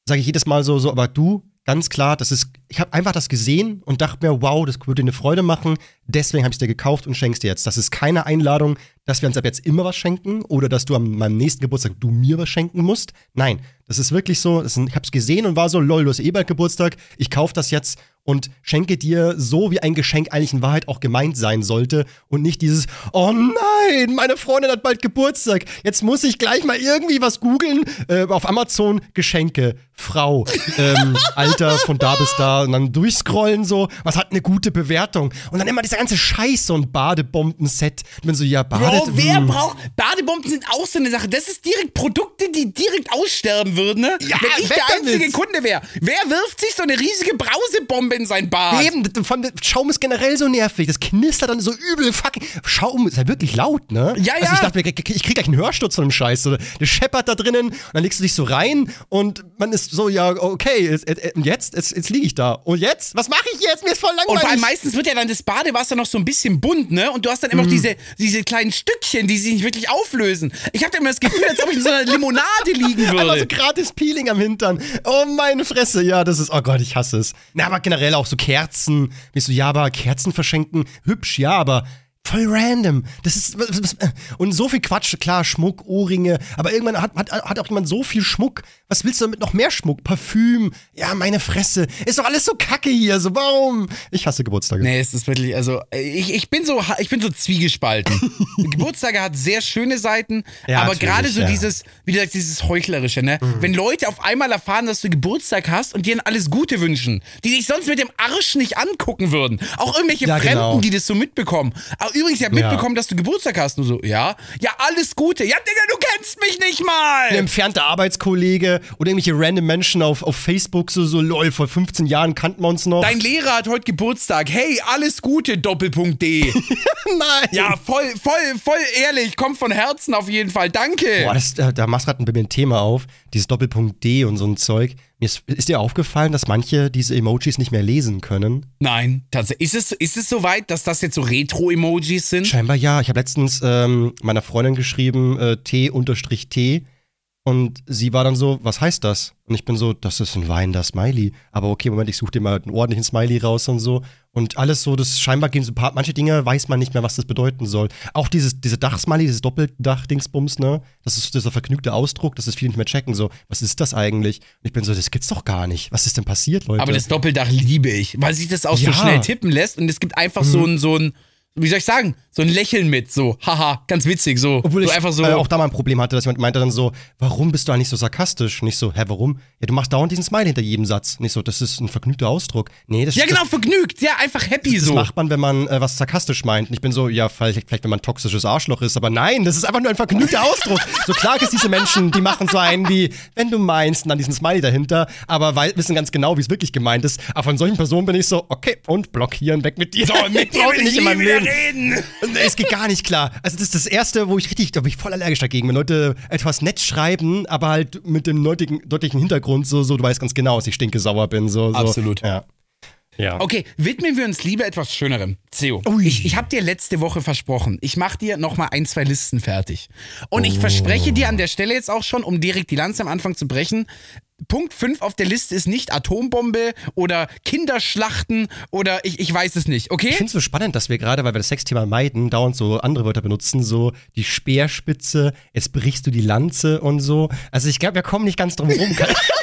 sage ich jedes Mal so, so, aber du, ganz klar, das ist, ich habe einfach das gesehen und dachte mir, wow, das würde dir eine Freude machen, deswegen habe ich es dir gekauft und schenk's dir jetzt. Das ist keine Einladung, dass wir uns ab jetzt immer was schenken oder dass du an meinem nächsten Geburtstag du mir was schenken musst. Nein, das ist wirklich so, ist ich habe es gesehen und war so, lol, du hast eh bald Geburtstag, ich kaufe das jetzt und schenke dir so, wie ein Geschenk eigentlich in Wahrheit auch gemeint sein sollte und nicht dieses, oh nein, meine Freundin hat bald Geburtstag, jetzt muss ich gleich mal irgendwie was googeln, äh, auf Amazon Geschenke, Frau, ähm, Alter von da bis da und dann durchscrollen so, was hat eine gute Bewertung und dann immer dieser ganze Scheiß, so ein Badebomben-Set. Ich bin so, ja, Bade... Bro, wer hm. braucht. Badebomben sind auch so eine Sache. Das ist direkt Produkte, die direkt aussterben würden, ne? Ja, Wenn ich der einzige damit. Kunde wäre. Wer wirft sich so eine riesige Brausebombe in sein Bad? Eben, von, Schaum ist generell so nervig. Das knistert dann so übel fucking. Schaum ist ja wirklich laut, ne? Ja, Also ja. ich dachte, mir, ich krieg gleich einen Hörsturz von dem Scheiß. So, der scheppert da drinnen und dann legst du dich so rein und man ist so, ja, okay, jetzt, jetzt, jetzt, jetzt liege ich da. Und jetzt? Was mache ich jetzt? Mir ist voll Und langweilig. vor allem meistens wird ja dann das Badewasser noch so ein bisschen bunt, ne? Und du hast dann immer noch Mhm. diese, diese kleinen Stückchen, die sich nicht wirklich auflösen. Ich habe immer das Gefühl, als ob ich in so einer Limonade liegen Einfach so würde. gratis Peeling am Hintern. Oh, meine Fresse. Ja, das ist, oh Gott, ich hasse es. Na, aber generell auch so Kerzen. Wie so, ja, aber Kerzen verschenken, hübsch, ja, aber voll random. Das ist, und so viel Quatsch, klar, Schmuck, Ohrringe, aber irgendwann hat, hat, hat auch jemand so viel Schmuck. Was willst du damit noch mehr Schmuck? Parfüm, ja, meine Fresse. Ist doch alles so kacke hier, so warum? Ich hasse Geburtstage. Nee, es ist wirklich, also ich, ich bin so ich bin so zwiegespalten. Geburtstage hat sehr schöne Seiten, Ja, aber gerade so ja. Mhm. dieses, wie gesagt, dieses Heuchlerische, ne? Wenn Leute auf einmal erfahren, dass du Geburtstag hast und dir alles Gute wünschen, die dich sonst mit dem Arsch nicht angucken würden. Auch irgendwelche Ja, Fremden, genau. die das so mitbekommen. Aber übrigens, ich habe Ja. mitbekommen, dass du Geburtstag hast. Nur so, ja? Ja, alles Gute. Ja, Digga, du kennst mich nicht mal! Ein entfernter Arbeitskollege oder irgendwelche random Menschen auf, auf Facebook, so, so, lol, vor 15 Jahren kannten wir uns noch. Dein Lehrer hat heute Geburtstag. Hey, alles Gute, Doppelpunkt D. Nein! ja, voll, voll, voll ehrlich. Kommt von Herzen auf jeden Fall. Danke. Boah, das, da, da machst gerade bei mir ein Thema auf, dieses Doppelpunkt D und so ein Zeug. Mir ist, ist dir aufgefallen, dass manche diese Emojis nicht mehr lesen können? Nein, tatsächlich. Ist es, ist es soweit, dass das jetzt so Retro-Emojis sind? Scheinbar ja. Ich habe letztens ähm, meiner Freundin geschrieben, äh, T-T. Und sie war dann so, was heißt das? Und ich bin so, das ist ein weinender Smiley. Aber okay, Moment, ich suche dir mal einen ordentlichen Smiley raus und so. Und alles so, das scheinbar gehen so ein paar, manche Dinge weiß man nicht mehr, was das bedeuten soll. Auch dieses, diese Dach-Smiley, dieses Doppeldach-Dingsbums, ne? Das ist dieser vergnügte Ausdruck, das ist viele nicht mehr checken. So, was ist das eigentlich? Und ich bin so, das gibt's doch gar nicht. Was ist denn passiert, Leute? Aber das Doppeldach liebe ich, weil sich das auch so Ja. schnell tippen lässt und es gibt einfach so ein, so ein, wie soll ich sagen, so ein Lächeln mit, so, haha, ganz witzig, so. Obwohl so ich einfach so. äh, auch da mal ein Problem hatte, dass jemand meinte dann so, warum bist du eigentlich so sarkastisch? Nicht so, hä, warum? Ja, du machst dauernd diesen Smiley hinter jedem Satz. Nicht so, das ist ein vergnügter Ausdruck. Nee, das ja, genau, das, vergnügt, ja, einfach happy das so. macht man, wenn man äh, was sarkastisch meint. Und ich bin so, ja, vielleicht, vielleicht wenn man ein toxisches Arschloch ist, aber nein, das ist einfach nur ein vergnügter Ausdruck. So klar es diese Menschen, die machen so einen wie, wenn du meinst, und dann diesen Smiley dahinter, aber weil, wissen ganz genau, wie es wirklich gemeint ist. Aber von solchen Personen bin ich so, okay, und blockieren, weg mit dir. So, mit dir ich in meinem Leben. Reden. Nee, Es geht gar nicht klar. Also das ist das Erste, wo ich richtig, da bin ich voll allergisch dagegen, wenn Leute etwas nett schreiben, aber halt mit dem deutlichen, deutlichen Hintergrund, so, so, du weißt ganz genau, dass ich stinke sauer bin. So, so. Absolut. Ja. Ja. Okay, widmen wir uns lieber etwas Schönerem. Ui. ich, ich habe dir letzte Woche versprochen, ich mache dir nochmal ein, zwei Listen fertig. Und ich verspreche dir an der Stelle jetzt auch schon, um direkt die Lanze am Anfang zu brechen, Punkt 5 auf der Liste ist nicht Atombombe oder Kinderschlachten oder ich, ich weiß es nicht, okay? Ich finde es so spannend, dass wir gerade, weil wir das Sexthema meiden, dauernd so andere Wörter benutzen, so die Speerspitze, jetzt brichst du die Lanze und so. Also ich glaube, wir kommen nicht ganz drum herum.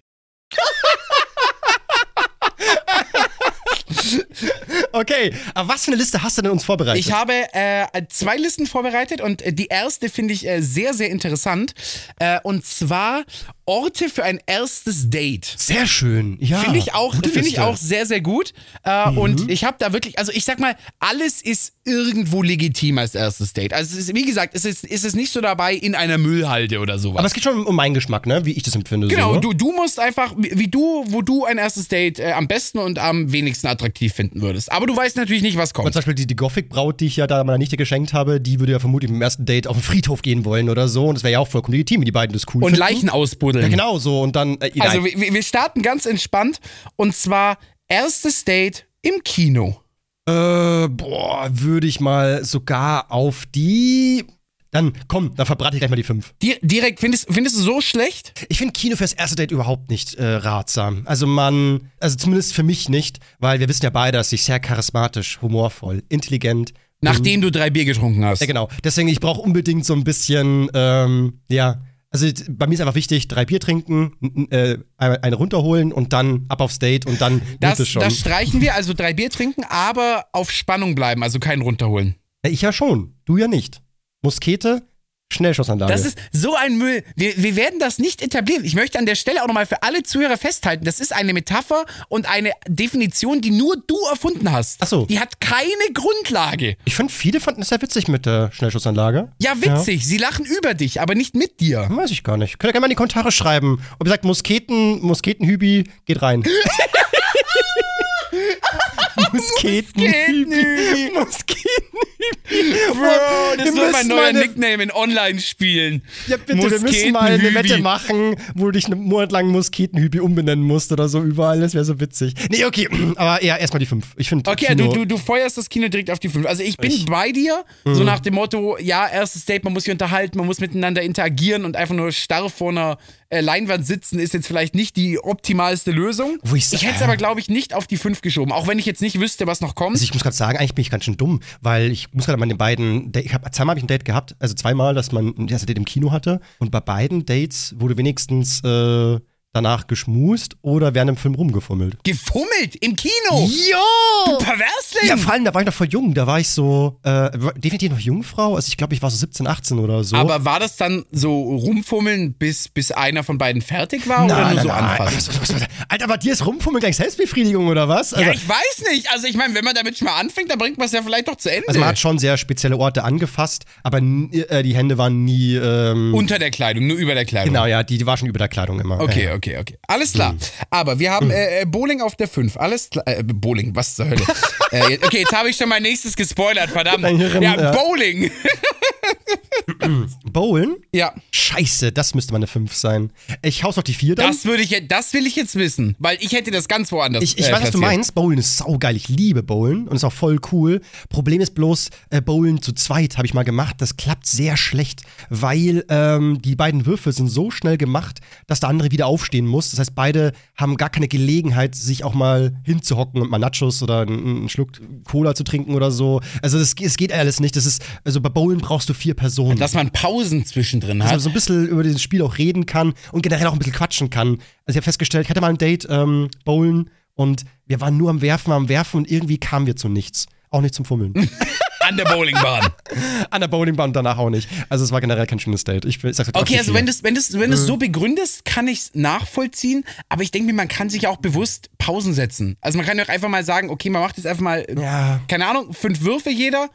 Okay, aber was für eine Liste hast du denn uns vorbereitet? Ich habe äh, zwei Listen vorbereitet und äh, die erste finde ich äh, sehr, sehr interessant. Äh, und zwar Orte für ein erstes Date. Sehr schön. Ja. Finde ich auch, finde ich auch sehr, sehr gut. Äh, Und ich habe da wirklich, also ich sag mal, alles ist irgendwo legitim als erstes Date. Also es ist, wie gesagt, es ist, es ist nicht so dabei in einer Müllhalde oder sowas. Aber es geht schon um meinen Geschmack, ne? Wie ich das empfinde. Genau, so, du, du musst einfach, wie du, wo du ein erstes Date äh, am besten und am wenigsten attraktiv finden würdest. Aber du weißt natürlich nicht, was kommt. zum Beispiel die, die Gothic-Braut, die ich ja da meiner Nichte geschenkt habe, die würde ja vermutlich im ersten Date auf den Friedhof gehen wollen oder so. Und das wäre ja auch vollkommen legitim, wenn die beiden das cool Und finden. Leichen ausbuddeln. Ja, genau so. Und dann. Äh, Also wir, wir starten ganz entspannt und zwar erstes Date im Kino. Äh, boah, würde ich mal sogar auf die. Dann komm, dann verbrate ich gleich mal die fünf. Di direkt, findest, findest du so schlecht? Ich finde Kino fürs erste Date überhaupt nicht äh, ratsam. Also man, also zumindest für mich nicht, weil wir wissen ja beide, dass ich sehr charismatisch, humorvoll, intelligent. Nachdem du drei Bier getrunken hast. Ja, genau. Deswegen, ich brauche unbedingt so ein bisschen, ähm, ja. Also bei mir ist einfach wichtig, drei Bier trinken, äh, eine runterholen und dann ab aufs Date und dann Das, es schon. das streichen wir, also drei Bier trinken, aber auf Spannung bleiben, also keinen runterholen. Ja, ich ja schon, du ja nicht. Muskete, Schnellschussanlage. Das ist so ein Müll. Wir, wir werden das nicht etablieren. Ich möchte an der Stelle auch nochmal für alle Zuhörer festhalten, das ist eine Metapher und eine Definition, die nur du erfunden hast. Ach so. Die hat keine Grundlage. ich finde, viele fanden es sehr witzig mit der Schnellschussanlage. Ja, witzig. Sie lachen über dich, aber nicht mit dir. Weiß ich gar nicht. Könnt ihr gerne mal in die Kommentare schreiben, ob ihr sagt, Musketen, Musketenhübi, geht rein. Musketenhübi. Musketenhübi. Bro, das Wir wird mein neuer Nickname in Online-Spielen. Ja, bitte, wir müssen mal eine. Wette machen, wo du dich einen Monat lang Musketenhübi umbenennen musst oder so überall. Das wäre so witzig. Nee, okay, aber eher erstmal die fünf. Ich finde Okay, Kino, du, du, du feuerst das Kino direkt auf die 5. Also ich bin Ich- bei dir, Mhm. so nach dem Motto, ja, erstes Date, man muss sich unterhalten, man muss miteinander interagieren und einfach nur starr vor einer äh, Leinwand sitzen ist jetzt vielleicht nicht die optimalste Lösung. Wo ich sa- hätte es aber, glaube ich, nicht auf die 5 geschoben, auch wenn ich jetzt nicht wüsste, was noch kommt. Also ich muss gerade sagen, eigentlich bin ich ganz schön dumm, weil ich muss gerade mal den beiden, ich habe zweimal habe ich ein Date gehabt, also zweimal, dass man ein erstes Date im Kino hatte und bei beiden Dates wurde wenigstens äh, danach geschmust oder während dem Film rumgefummelt. Gefummelt im Kino! Ja! Perversling! Ja, vor allem, da war ich noch voll jung, da war ich so, äh, definitiv noch Jungfrau, also ich glaube, ich war so 17, 18 oder so. aber war das dann so rumfummeln, bis, bis einer von beiden fertig war oder nur so anfassen? Was, was, was, was, Alter, aber dir ist Rumfummeln gleich Selbstbefriedigung oder was? Also, Ja, ich weiß nicht. Also ich meine, wenn man damit schon mal anfängt, dann bringt man es ja vielleicht doch zu Ende. also man hat schon sehr spezielle Orte angefasst, aber äh, die Hände waren nie, ähm, Unter der Kleidung, nur über der Kleidung. genau, ja, die, die war schon über der Kleidung immer. Okay, Ja, ja. Okay, okay. Alles klar. Aber wir haben äh, äh, Bowling auf der 5. Alles klar. Äh, Bowling, was zur Hölle? äh, okay, jetzt habe ich schon mein nächstes gespoilert, verdammt. Ja. Bowling. Bowlen? ja, Scheiße, das müsste mal eine 5 sein. Ich hau's auf die 4 dann. das würde ich, das will ich jetzt wissen, weil ich hätte das ganz woanders. Ich, ich äh, weiß, was du meinst. Bowlen ist saugeil. Ich liebe Bowlen und ist auch voll cool. Problem ist bloß, äh, Bowlen zu zweit habe ich mal gemacht. Das klappt sehr schlecht, weil ähm, die beiden Würfel sind so schnell gemacht, dass der andere wieder aufstehen muss. Das heißt, beide haben gar keine Gelegenheit, sich auch mal hinzuhocken und mal Nachos oder einen, einen Schluck Cola zu trinken oder so. Also es es geht alles nicht. Das ist, also bei Bowlen brauchst du vier Personen. Dass man Pausen zwischendrin dass man hat. so ein bisschen über dieses Spiel auch reden kann und generell auch ein bisschen quatschen kann. Also ich habe festgestellt, ich hatte mal ein Date, ähm, Bowlen, und wir waren nur am Werfen, am Werfen und irgendwie kamen wir zu nichts. Auch nicht zum Fummeln. An der Bowlingbahn. An der Bowlingbahn danach auch nicht. Also es war generell kein schönes Date. Ich, ich sag's Okay, also wenn du es wenn du's, wenn du's so begründest, kann ich es nachvollziehen. Aber ich denke mir, man kann sich auch bewusst Pausen setzen. Also man kann ja auch einfach mal sagen, okay, man macht jetzt einfach mal, äh, Ja. keine Ahnung, fünf Würfe jeder.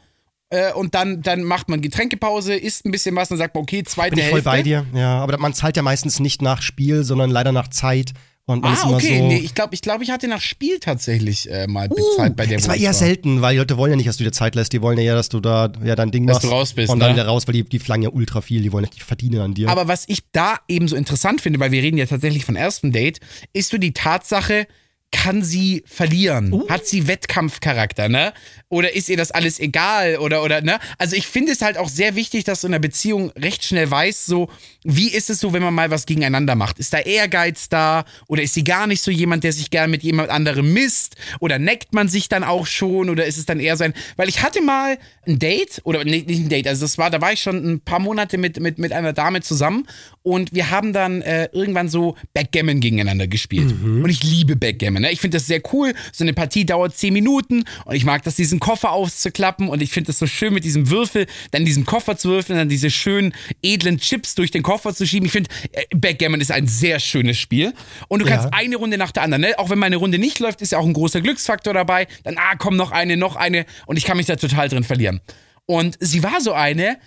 Äh, und dann, dann macht man Getränkepause, isst ein bisschen was und sagt man, okay, zweite bin ich voll Hälfte. bei dir. Ja, aber man zahlt ja meistens nicht nach Spiel, sondern leider nach Zeit. Und man ist Ah, immer okay. so. Nee, ich glaube, ich, glaub, ich hatte nach Spiel tatsächlich äh, mal bezahlt bei der Uh, Es wo war eher selten, weil die Leute wollen ja nicht, dass du dir Zeit lässt. Die wollen ja, eher, dass du da ja dein Ding Dass machst. du raus bist, Und dann ne? wieder raus, weil die, die verlangen ja ultra viel. Die wollen nicht, die verdienen an dir. Aber was ich da eben so interessant finde, weil wir reden ja tatsächlich von erstem Date, ist so die Tatsache, kann sie verlieren? Uh. Hat sie Wettkampfcharakter, ne? Oder ist ihr das alles egal? Oder, oder, ne? Also ich finde es halt auch sehr wichtig, dass du in einer Beziehung recht schnell weißt, so, wie ist es so, wenn man mal was gegeneinander macht? Ist da Ehrgeiz da? Oder ist sie gar nicht so jemand, der sich gern mit jemand anderem misst? Oder neckt man sich dann auch schon? Oder ist es dann eher so ein, weil ich hatte mal ein Date, oder nee, nicht ein Date, also das war, da war ich schon ein paar Monate mit, mit, mit einer Dame zusammen und wir haben dann äh, irgendwann so Backgammon gegeneinander gespielt. Und ich liebe Backgammon, ne? Ich finde das sehr cool. So eine Partie dauert 10 Minuten und ich mag das, diesen Koffer auszuklappen und ich finde das so schön mit diesem Würfel, dann diesen Koffer zu würfeln, dann diese schönen edlen Chips durch den Koffer zu schieben. Ich finde, äh, Backgammon ist ein sehr schönes Spiel und du Ja. kannst eine Runde nach der anderen, ne? Auch wenn meine Runde nicht läuft, ist ja auch ein großer Glücksfaktor dabei. Dann, ah, komm, noch eine, noch eine und ich kann mich da total drin verlieren. Und sie war so eine,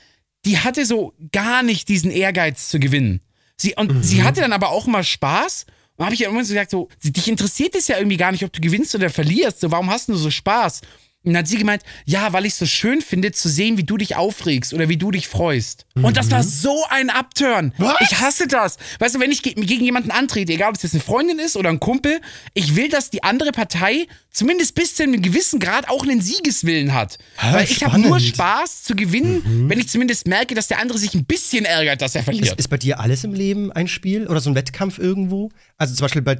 die hatte so gar nicht diesen Ehrgeiz zu gewinnen. Sie, und sie hatte dann aber auch immer Spaß. Und habe ich ja irgendwann so gesagt, so, dich interessiert es ja irgendwie gar nicht, ob du gewinnst oder verlierst. So, warum hast du so Spaß? Und dann hat sie gemeint, ja, weil ich so schön finde, zu sehen, wie du dich aufregst oder wie du dich freust. Und das war so ein Upturn. Was? Ich hasse das. Weißt du, wenn ich ge gegen jemanden antrete, egal ob es jetzt eine Freundin ist oder ein Kumpel, ich will, dass die andere Partei zumindest bis zu einem gewissen Grad auch einen Siegeswillen hat. Hä, Weil ich habe nur. Spaß zu gewinnen, wenn ich zumindest merke, dass der andere sich ein bisschen ärgert, dass er verliert. Ist, ist bei dir alles im Leben ein Spiel oder so ein Wettkampf irgendwo? Also zum Beispiel bei,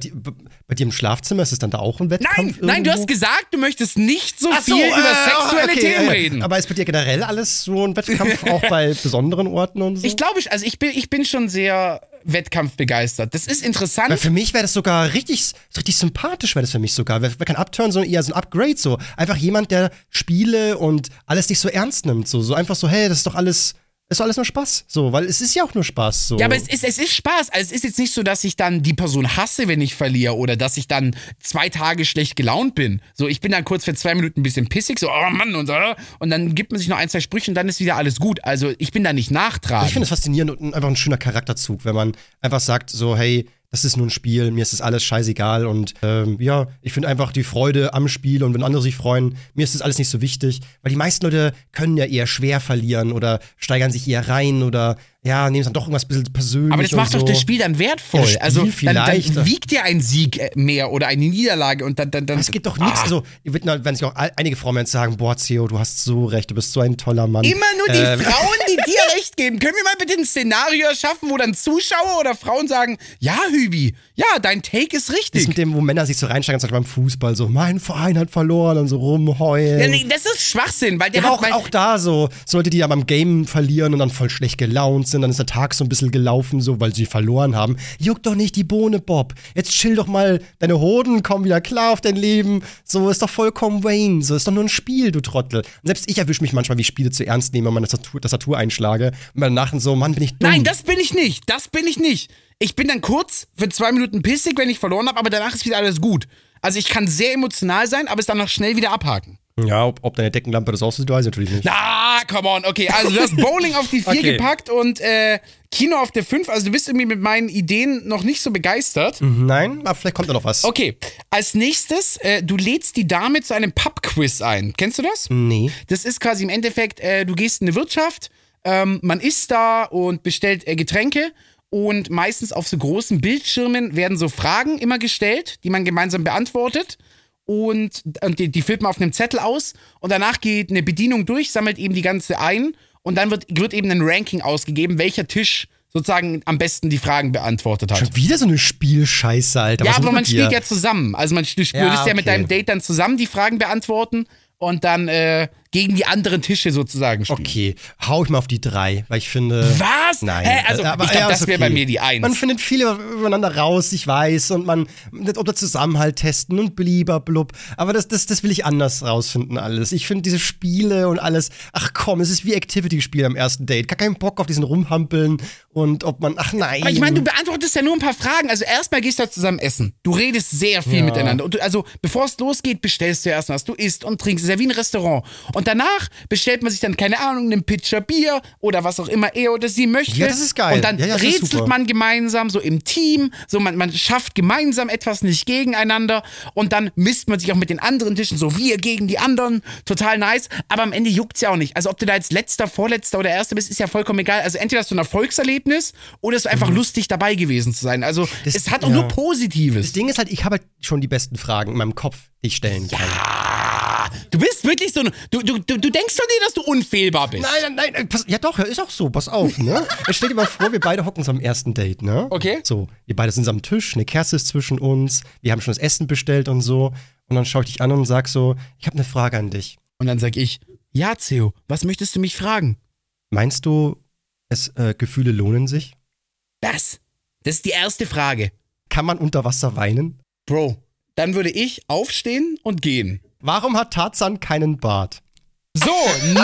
bei dir im Schlafzimmer ist es dann da auch ein Wettkampf? Nein, nein, du irgendwo? hast gesagt, du möchtest nicht so Ach so, viel äh, über sexuelle okay, Themen ja, ja. reden. Aber ist bei dir generell alles so ein Wettkampf, auch bei besonderen Orten und so? ich glaube, ich, also ich bin, ich bin schon sehr wettkampfbegeistert. Das ist Weil interessant. für mich wäre das sogar richtig, so richtig sympathisch, wäre das für mich sogar. Wäre wär kein Upturn, sondern eher so ein Upgrade. So einfach jemand, der Spiele und alles nicht so ernst nimmt. So, so einfach so, hey, das ist doch alles, ist doch alles nur Spaß. So, weil es ist ja auch nur Spaß. So. Ja, aber es ist, es ist Spaß. Also es ist jetzt nicht so, dass ich dann die Person hasse, wenn ich verliere oder dass ich dann zwei Tage schlecht gelaunt bin. So, ich bin dann kurz für zwei Minuten ein bisschen pissig, so, oh Mann, und so. Und dann gibt man sich noch ein, zwei Sprüche und dann ist wieder alles gut. Also ich bin da nicht nachtragend. Ich finde es faszinierend und einfach ein schöner Charakterzug, wenn man einfach sagt, so, hey, das ist nur ein Spiel, mir ist das alles scheißegal und ähm, ja, ich finde einfach die Freude am Spiel und wenn andere sich freuen, mir ist das alles nicht so wichtig, weil die meisten Leute können ja eher schwer verlieren oder steigern sich eher rein oder ja, nehmen es dann doch irgendwas ein bisschen persönlich. Aber das macht so. doch das Spiel dann wertvoll. Ja, das Spiel also dann, vielleicht. dann wiegt dir ein Sieg äh, mehr oder eine Niederlage und dann. dann, dann es gibt doch nichts. Ah. Also, werden sich auch einige Frauen jetzt sagen: Boah, Theo, du hast so recht, du bist so ein toller Mann. Immer nur die Ähm, Frauen, die dir recht geben. Können wir mal bitte ein Szenario erschaffen, wo dann Zuschauer oder Frauen sagen, ja, Hübi, ja, dein Take ist Das richtig. mit dem, wo Männer sich so reinsteigen, zum Beispiel beim Fußball, so, mein Verein hat verloren und so rumheulen. Ja, nee, das ist Schwachsinn, weil der Ja, auch, auch da so, so Leute, die ja beim Game verlieren und dann voll schlecht gelaunt sind, dann ist der Tag so ein bisschen gelaufen, so, weil sie verloren haben. Juck doch nicht die Bohne, Bob. Jetzt chill doch mal, deine Hoden kommen wieder klar auf dein Leben. So, ist doch vollkommen Wayne. So, ist doch nur ein Spiel, du Trottel. Und selbst ich erwische mich manchmal, wie ich Spiele zu ernst nehme und meine Tastatur, Tastatur einschlage. Und danach so, Mann, bin ich dumm. Nein, das bin ich nicht. Das bin ich nicht. Ich bin dann kurz für zwei Minuten pissig, wenn ich verloren habe, aber danach ist wieder alles gut. Also ich kann sehr emotional sein, aber es dann noch schnell wieder abhaken. Ja, ob, ob deine Deckenlampe das aussieht, weiß ich natürlich nicht. Na, come on. Okay, also du hast Bowling auf die 4 Okay. gepackt und äh, Kino auf der 5. Also du bist irgendwie mit meinen Ideen noch nicht so begeistert. Nein, aber vielleicht kommt da noch was. Okay, als nächstes, äh, du lädst die Dame zu einem Pub-Quiz ein. Kennst du das? Nee. Das ist quasi im Endeffekt, äh, du gehst in eine Wirtschaft, ähm, man isst da und bestellt äh, Getränke und meistens auf so großen Bildschirmen werden so Fragen immer gestellt, die man gemeinsam beantwortet. Und, und die, die füllt man auf einem Zettel aus und danach geht eine Bedienung durch, sammelt eben die ganze ein und dann wird, wird eben ein Ranking ausgegeben, welcher Tisch sozusagen am besten die Fragen beantwortet hat. Schon wieder so eine Spielscheiße, Alter. Ja, Was ist aber man dir? spielt ja zusammen. Also man, du würdest ja, Ja, mit okay. deinem Date dann zusammen die Fragen beantworten und dann äh, gegen die anderen Tische sozusagen spielen. Okay, hau ich mal auf die drei, weil ich finde. Was? Nein. Hä? Also, aber- ich glaube, ja, das wäre okay. bei mir die Eins. Man findet viele übereinander raus, ich weiß, und man oder Zusammenhalt testen und blub. Aber das, das, das will ich anders rausfinden, alles. Ich finde diese Spiele und alles, ach komm, es ist wie Activity-Spiel am ersten Date. Gar keinen Bock auf diesen Rumhampeln und ob man, ach nein. Aber ich meine, du beantwortest ja nur ein paar Fragen. Also erstmal gehst du da zusammen essen. Du redest sehr viel Ja. miteinander. Und du, also bevor es losgeht, bestellst du erst was. Du isst und trinkst. Es ist ja wie ein Restaurant. Und Und danach bestellt man sich dann, keine Ahnung, einen Pitcher Bier oder was auch immer er oder sie möchte. Ja, das ist geil. Und dann Ja, ja, rätselt man gemeinsam, so im Team, so man, man schafft gemeinsam etwas, nicht gegeneinander. Und dann misst man sich auch mit den anderen Tischen, so wir gegen die anderen. Total nice. Aber am Ende juckt's ja auch nicht. Also ob du da jetzt letzter, vorletzter oder erster bist, ist ja vollkommen egal. Also entweder hast du ein Erfolgserlebnis oder es ist einfach lustig dabei gewesen zu sein. Also Mhm. Das- es hat auch ja. nur Positives. Das Ding ist halt, ich habe halt schon die besten Fragen in meinem Kopf, die ich stellen kann. Ah, du bist wirklich so. ein- Du, du, du, du denkst von dir, dass du unfehlbar bist. Nein, nein, nein, pass, ja doch, ja, ist auch so, pass auf, ne? Jetzt stell dir mal vor, wir beide hocken so am ersten Date, ne? Okay. So, wir beide sind am Tisch, eine Kerze ist zwischen uns, wir haben schon das Essen bestellt und so. Und dann schaue ich dich an und sag so, ich habe eine Frage an dich. Und dann sag ich, ja, Theo, was möchtest du mich fragen? Meinst du, es, äh, Gefühle lohnen sich? Das. Das ist die erste Frage. Kann man unter Wasser weinen? Bro, dann würde ich aufstehen und gehen. Warum hat Tarzan keinen Bart? So,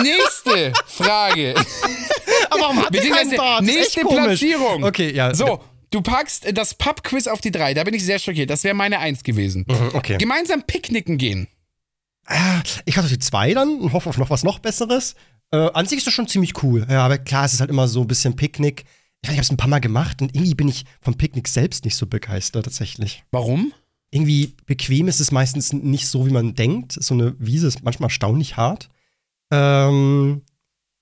nächste Frage. Aber warum hat er keinen Bart? Nächste. Platzierung. Okay, ja. So, du packst das Pub-Quiz auf die drei. Da bin ich sehr schockiert. Das wäre meine Eins gewesen. Mhm, Okay. Gemeinsam picknicken gehen. Ah, Ich hatte die zwei dann und hoffe auf noch was noch Besseres. Äh, an sich ist das schon ziemlich cool. Ja, aber klar, es ist halt immer so ein bisschen Picknick. Ich, ich habe es ein paar Mal gemacht und irgendwie bin ich vom Picknick selbst nicht so begeistert tatsächlich. Warum? Irgendwie bequem ist es meistens nicht so, wie man denkt. So eine Wiese ist manchmal erstaunlich hart. Ähm,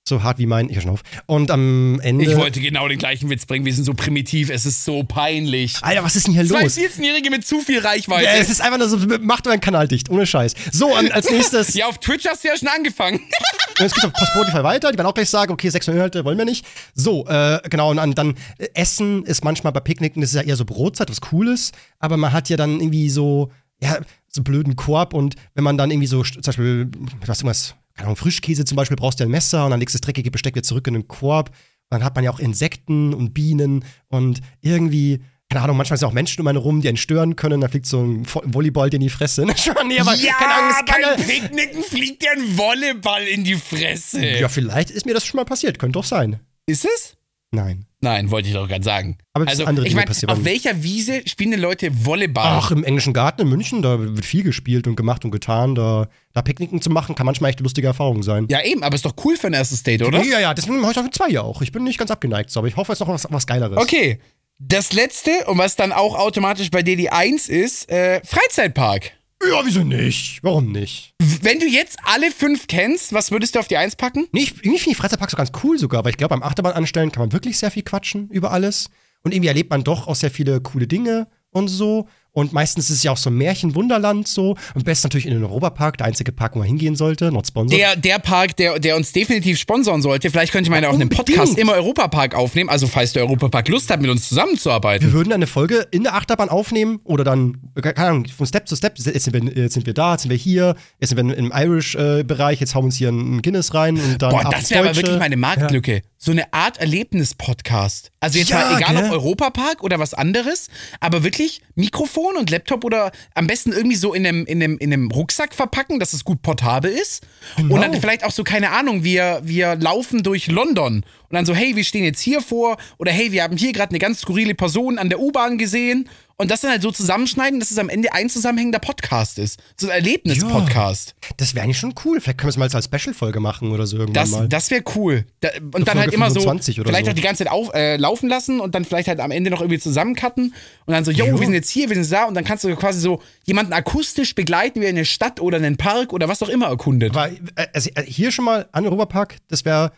so hart wie mein. Ich schon auf. Und am Ende. Ich wollte genau den gleichen Witz bringen. Wir sind so primitiv. Es ist so peinlich. Alter, was ist denn hier Zwei los? 14-Jährige mit zu viel Reichweite. Ja, es ist einfach nur so, mach doch einen Kanal dicht, ohne Scheiß. So, als nächstes. Ja, auf Twitch hast du ja schon angefangen. Und jetzt geht's auf Spotify weiter. Die werden auch gleich sagen, okay, sexuelle Inhalte wollen wir nicht. So, äh, genau. Und dann, dann äh, Essen ist manchmal bei Picknicken, das ist ja eher so Brotzeit, was Cooles. Aber man hat ja dann irgendwie so, ja, so blöden Korb. Und wenn man dann irgendwie so, zum Beispiel, was irgendwas, keine Ahnung, Frischkäse zum Beispiel, brauchst du ein Messer und dann legst du das dreckige Besteck wieder zurück in den Korb. Und dann hat man ja auch Insekten und Bienen und irgendwie. Keine Ahnung, manchmal sind auch Menschen um einen rum, die einen stören können. Da fliegt so ein Vo- Volleyball dir in die Fresse. Schon, nee, aber keine Ahnung, es kann beim Picknicken fliegt dir ein Volleyball in die Fresse. Ja, vielleicht ist mir das schon mal passiert. Könnte doch sein. Ist es? Nein. Nein, wollte ich doch gerade sagen. Aber also, andere ich Dinge meine, passiert. auf welcher Wiese spielen denn Leute Volleyball? Ach, im englischen Garten in München, da wird viel gespielt und gemacht und getan. Da, da Picknicken zu machen, kann manchmal echt eine lustige Erfahrung sein. Ja, eben, aber ist doch cool für ein erstes Date, oder? Ja, ja, deswegen mache ich auch mit zwei ja auch. Ich bin nicht ganz abgeneigt, so, aber ich hoffe, es ist noch was, was Geileres. Okay. Das letzte, und was dann auch automatisch bei dir die Eins ist, äh, Freizeitpark. Ja, wieso nicht? Warum nicht? Wenn du jetzt alle fünf kennst, was würdest du auf die Eins packen? Nee, ich, irgendwie finde ich Freizeitpark so ganz cool sogar, weil ich glaube, beim Achterbahn anstellen kann man wirklich sehr viel quatschen über alles. Und irgendwie erlebt man doch auch sehr viele coole Dinge und so. Und meistens ist es ja auch so ein Märchen-Wunderland so. Und best natürlich in den Europapark, der einzige Park, wo man hingehen sollte, not sponsored. Der, der Park, der, der uns definitiv sponsoren sollte. Vielleicht könnte man ja auch einen. Podcast im Europapark aufnehmen. Also, falls der Europapark Lust hat, mit uns zusammenzuarbeiten. Wir würden eine Folge in der Achterbahn aufnehmen oder dann, keine Ahnung, von Step zu Step. Jetzt sind wir, jetzt sind wir da, jetzt sind wir hier, jetzt sind wir im Irish-Bereich, jetzt hauen wir uns hier einen Guinness rein und dann. Boah, das wäre aber wirklich meine Marktlücke. So eine Art Erlebnis-Podcast. Also jetzt Ja, mal egal gell? ob Europapark oder was anderes, aber wirklich Mikrofon und Laptop oder am besten irgendwie so in einem, in einem, in einem Rucksack verpacken, dass es gut portabel ist. Und Genau. dann vielleicht auch so, keine Ahnung, wir, wir laufen durch London und dann so, hey, wir stehen jetzt hier vor oder hey, wir haben hier gerade eine ganz skurrile Person an der U-Bahn gesehen und das dann halt so zusammenschneiden, dass es am Ende ein zusammenhängender Podcast ist. So ein Erlebnis-Podcast. Das wäre eigentlich schon cool. Vielleicht können wir es mal als Special-Folge machen oder so irgendwann Das, mal. das wäre cool. Da, und dann Folge halt immer so, 25 oder vielleicht so. auch die ganze Zeit auf, äh, laufen lassen und dann vielleicht halt am Ende noch irgendwie zusammencutten und dann so, yo, wir sind jetzt hier, wir sind da und dann kannst du quasi so jemanden akustisch begleiten, wie er eine Stadt oder einen Park oder was auch immer erkundet. Aber äh, also, äh, hier schon mal an Europapark, das wäre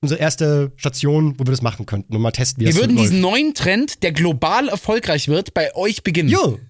unsere erste Station, wo wir das machen könnten und mal testen, wie wir das so würden läuft. diesen neuen Trend, der global erfolgreich wird, bei euch beginnen. Jo.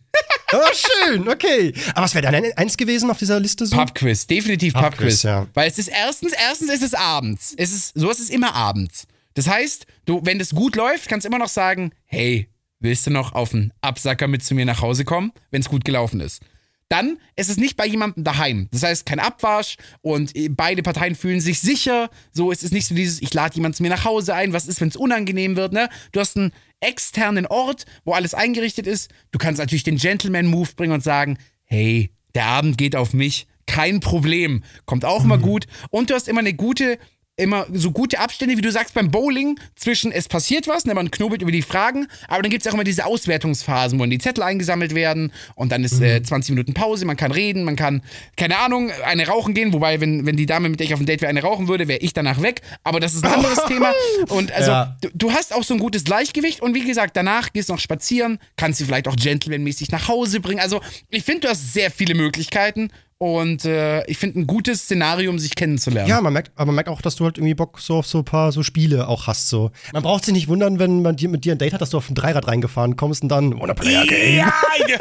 Ah, schön, okay. Aber was wäre dann ein- eins gewesen auf dieser Liste so? Pubquiz, definitiv Pubquiz, Pubquiz. ja. Weil es ist erstens, erstens ist es abends. Es ist, sowas ist immer abends. Das heißt, du, wenn das gut läuft, kannst du immer noch sagen, hey, willst du noch auf einen Absacker mit zu mir nach Hause kommen, wenn es gut gelaufen ist? Dann ist es nicht bei jemandem daheim. Das heißt, kein Abwasch und äh, beide Parteien fühlen sich sicher. So ist es nicht so dieses, ich lade jemanden zu mir nach Hause ein, was ist, wenn es unangenehm wird, ne? Du hast einen externen Ort, wo alles eingerichtet ist. Du kannst natürlich den Gentleman-Move bringen und sagen, hey, der Abend geht auf mich, kein Problem. Kommt auch immer gut. Und du hast immer eine gute immer so gute Abstände, wie du sagst, beim Bowling zwischen es passiert was, ne, man knobelt über die Fragen, aber dann gibt es auch immer diese Auswertungsphasen, wo dann die Zettel eingesammelt werden und dann ist äh, 20 Minuten Pause, man kann reden, man kann, keine Ahnung, eine rauchen gehen, wobei, wenn, wenn die Dame, mit der ich auf dem Date wäre, eine rauchen würde, wäre ich danach weg, aber das ist ein anderes Thema. Und also, Ja. du, du hast auch so ein gutes Gleichgewicht und wie gesagt, danach gehst du noch spazieren, kannst sie vielleicht auch gentlemanmäßig nach Hause bringen. Also, ich finde, du hast sehr viele Möglichkeiten und äh, ich finde ein gutes Szenario, um sich kennenzulernen. Ja, man merkt, aber man merkt auch, dass du halt irgendwie Bock so auf so ein paar so Spiele auch hast. So. Man braucht sich nicht wundern, wenn man dir, mit dir ein Date hat, dass du auf ein Dreirad reingefahren kommst und dann Wanna play a game? Ja,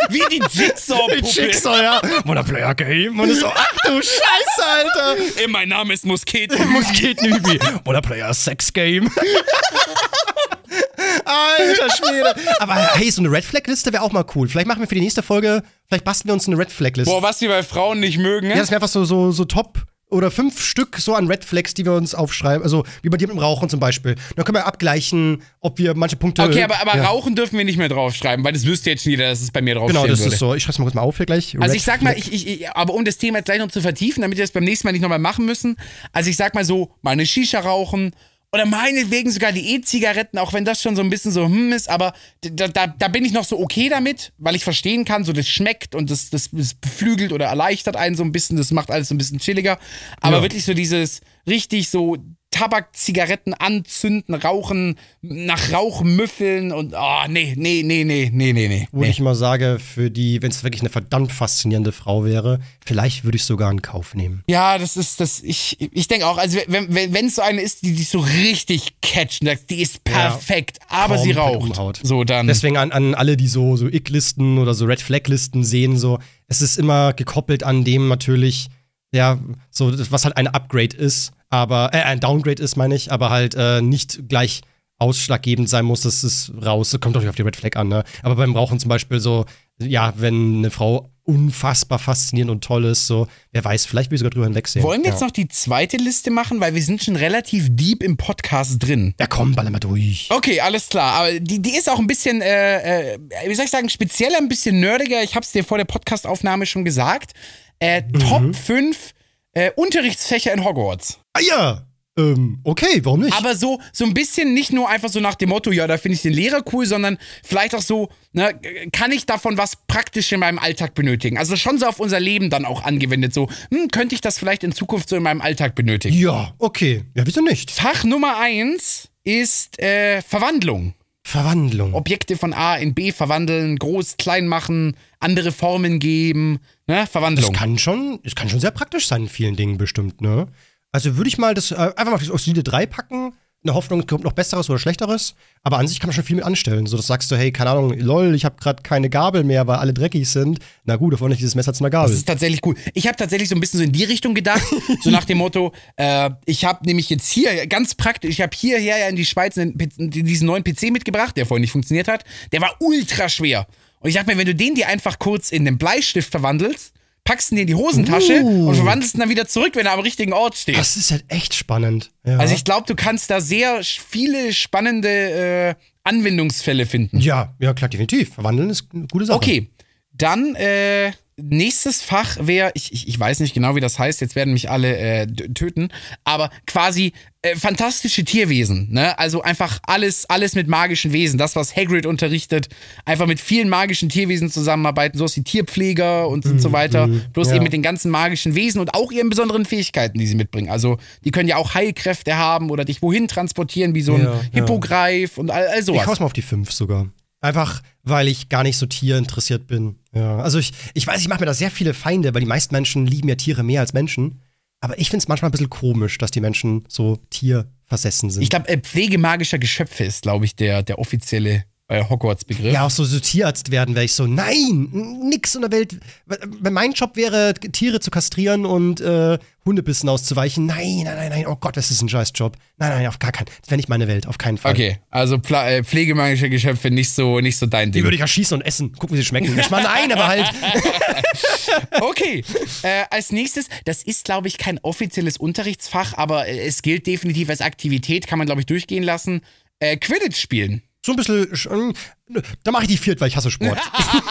wie die Jigsaw-Puppe. Schicksal, ja. Wanna play a game? Und ist so, ach du Scheiße, Alter. Ey, mein Name ist Musket. Musketenübi. Wanna play a sex game? Alter Schwede. Aber hey, so eine Red Flag Liste wäre auch mal cool. Vielleicht machen wir für die nächste Folge, vielleicht basteln wir uns eine Red Flag Liste. Boah, was wir bei Frauen nicht mögen, ne? Ja, das wäre einfach so, so, so top oder fünf Stück so an Red Flags, die wir uns aufschreiben. Also wie bei dir mit dem Rauchen zum Beispiel. Dann können wir abgleichen, ob wir manche Punkte. Okay, aber, aber ja. Rauchen dürfen wir nicht mehr draufschreiben, weil das wüsste jetzt jeder, dass es bei mir draufstehen Genau, das würde. ist so. Ich schreib's mal kurz mal auf hier gleich. Also Red ich sag mal, ich, ich, aber um das Thema jetzt gleich noch zu vertiefen, damit wir das beim nächsten Mal nicht nochmal machen müssen. Also ich sag mal so, mal eine Shisha rauchen oder meinetwegen sogar die E-Zigaretten, auch wenn das schon so ein bisschen so hm ist, aber da, da, da bin ich noch so okay damit, weil ich verstehen kann, so das schmeckt und das, das, das beflügelt oder erleichtert einen so ein bisschen, das macht alles so ein bisschen chilliger. Aber Ja. wirklich so dieses richtig so Tabak, Zigaretten anzünden, rauchen, nach Rauch müffeln und oh, nee, nee, nee, nee, nee, nee, nee. Wo ich immer sage, für die, wenn es wirklich eine verdammt faszinierende Frau wäre, vielleicht würde ich sogar in Kauf nehmen. Ja, das ist das. Ich, ich denke auch, also wenn wenn wenn es so eine ist, die dich so richtig sagt, die ist perfekt, aber sie raucht. umhaut. So dann. Deswegen an, an alle, die so, so Ick-Listen oder so Red Flag-Listen sehen, so, es ist immer gekoppelt an dem natürlich, ja, so, was halt ein Upgrade ist, aber, äh, ein Downgrade ist, meine ich, aber halt äh, nicht gleich ausschlaggebend sein muss, das ist raus. Kommt doch auf die Red Flag an, ne? Aber beim Rauchen zum Beispiel so, ja, wenn eine Frau unfassbar faszinierend und toll ist, so, wer weiß, vielleicht will ich sogar drüber hinwegsehen. Wollen wir jetzt ja. noch die zweite Liste machen, weil wir sind schon relativ deep im Podcast drin. Ja, komm, baller mal durch. Okay, alles klar. Aber die, die ist auch ein bisschen, äh, äh, wie soll ich sagen, spezieller, ein bisschen nerdiger. Ich hab's dir vor der Podcastaufnahme schon gesagt. Äh, Mhm. Top 5 äh, Unterrichtsfächer in Hogwarts. Ah ja, ähm, okay, warum nicht? Aber so, so ein bisschen nicht nur einfach so nach dem Motto, ja, da finde ich den Lehrer cool, sondern vielleicht auch so, ne, kann ich davon was praktisch in meinem Alltag benötigen? Also schon so auf unser Leben dann auch angewendet. So, hm, könnte ich das vielleicht in Zukunft so in meinem Alltag benötigen? ja, okay. Ja, wieso nicht? Fach Nummer eins ist äh, Verwandlung. Verwandlung. Objekte von A in B verwandeln, groß, klein machen, andere Formen geben, ne? Das Verwandlung. kann schon, das kann schon sehr praktisch sein in vielen Dingen bestimmt, ne? Also würde ich mal das äh, einfach mal auf solide 3 packen. Eine Hoffnung, es kommt noch Besseres oder Schlechteres. Aber an sich kann man schon viel mit anstellen. So, das sagst du, hey, keine Ahnung, lol, ich habe gerade keine Gabel mehr, weil alle dreckig sind. Na gut, davon nicht dieses Messer zu einer Gabel. Das ist tatsächlich cool. Ich habe tatsächlich so ein bisschen so in die Richtung gedacht, so nach dem Motto, äh, ich habe nämlich jetzt hier ganz praktisch, ich habe hierher ja in die Schweiz einen, diesen neuen PC mitgebracht, der vorhin nicht funktioniert hat. Der war ultra schwer. Und ich dachte mir, wenn du den dir einfach kurz in den Bleistift verwandelst, packst ihn dir in die Hosentasche Uh. und verwandelst ihn dann wieder zurück, wenn er am richtigen Ort steht. Das ist halt echt spannend. Ja. Also ich glaube, du kannst da sehr viele spannende äh, Anwendungsfälle finden. ja, ja, klar, definitiv. Verwandeln ist eine gute Sache. Okay, dann äh, nächstes Fach wäre, ich, ich, ich weiß nicht genau, wie das heißt, jetzt werden mich alle äh, töten, aber quasi äh, fantastische Tierwesen, ne? Also einfach alles, alles mit magischen Wesen, das, was Hagrid unterrichtet, einfach mit vielen magischen Tierwesen zusammenarbeiten, so die Tierpfleger und, und so weiter, bloß ja. eben mit den ganzen magischen Wesen und auch ihren besonderen Fähigkeiten, die sie mitbringen. Also die können ja auch Heilkräfte haben oder dich wohin transportieren, wie so ein Ja, ja. Hippogreif und all, all sowas. Ich hau's mal auf die 5 sogar. Einfach, weil ich gar nicht so tierinteressiert bin. Ja. Also ich, ich weiß, ich mache mir da sehr viele Feinde, weil die meisten Menschen lieben ja Tiere mehr als Menschen. Aber ich find's manchmal ein bisschen komisch, dass die Menschen so tierversessen sind. Ich glaube, äh, Pflege magischer Geschöpfe ist, glaube ich, der, der offizielle äh, Hogwarts-Begriff. ja, auch so, so Tierarzt werden, wäre ich so, nein, nix in der Welt. Wenn mein Job wäre, Tiere zu kastrieren und äh, Hundebissen auszuweichen, nein, nein, nein, nein, oh Gott, das ist ein Scheißjob. Nein, nein, auf gar keinen. Das wäre nicht meine Welt, auf keinen Fall. Okay, also Pla äh, Pflege magischer Geschöpfe nicht so, nicht so dein Die Ding. würde ich erschießen und essen. Gucken, wie sie schmecken. Ich meine, nein, aber halt. Okay, äh, als nächstes, das ist, glaube ich, kein offizielles Unterrichtsfach, aber äh, es gilt definitiv als Aktivität, kann man, glaube ich, durchgehen lassen. Äh, Quidditch spielen. So ein bisschen, sch- Da mache ich die viert, weil ich hasse Sport.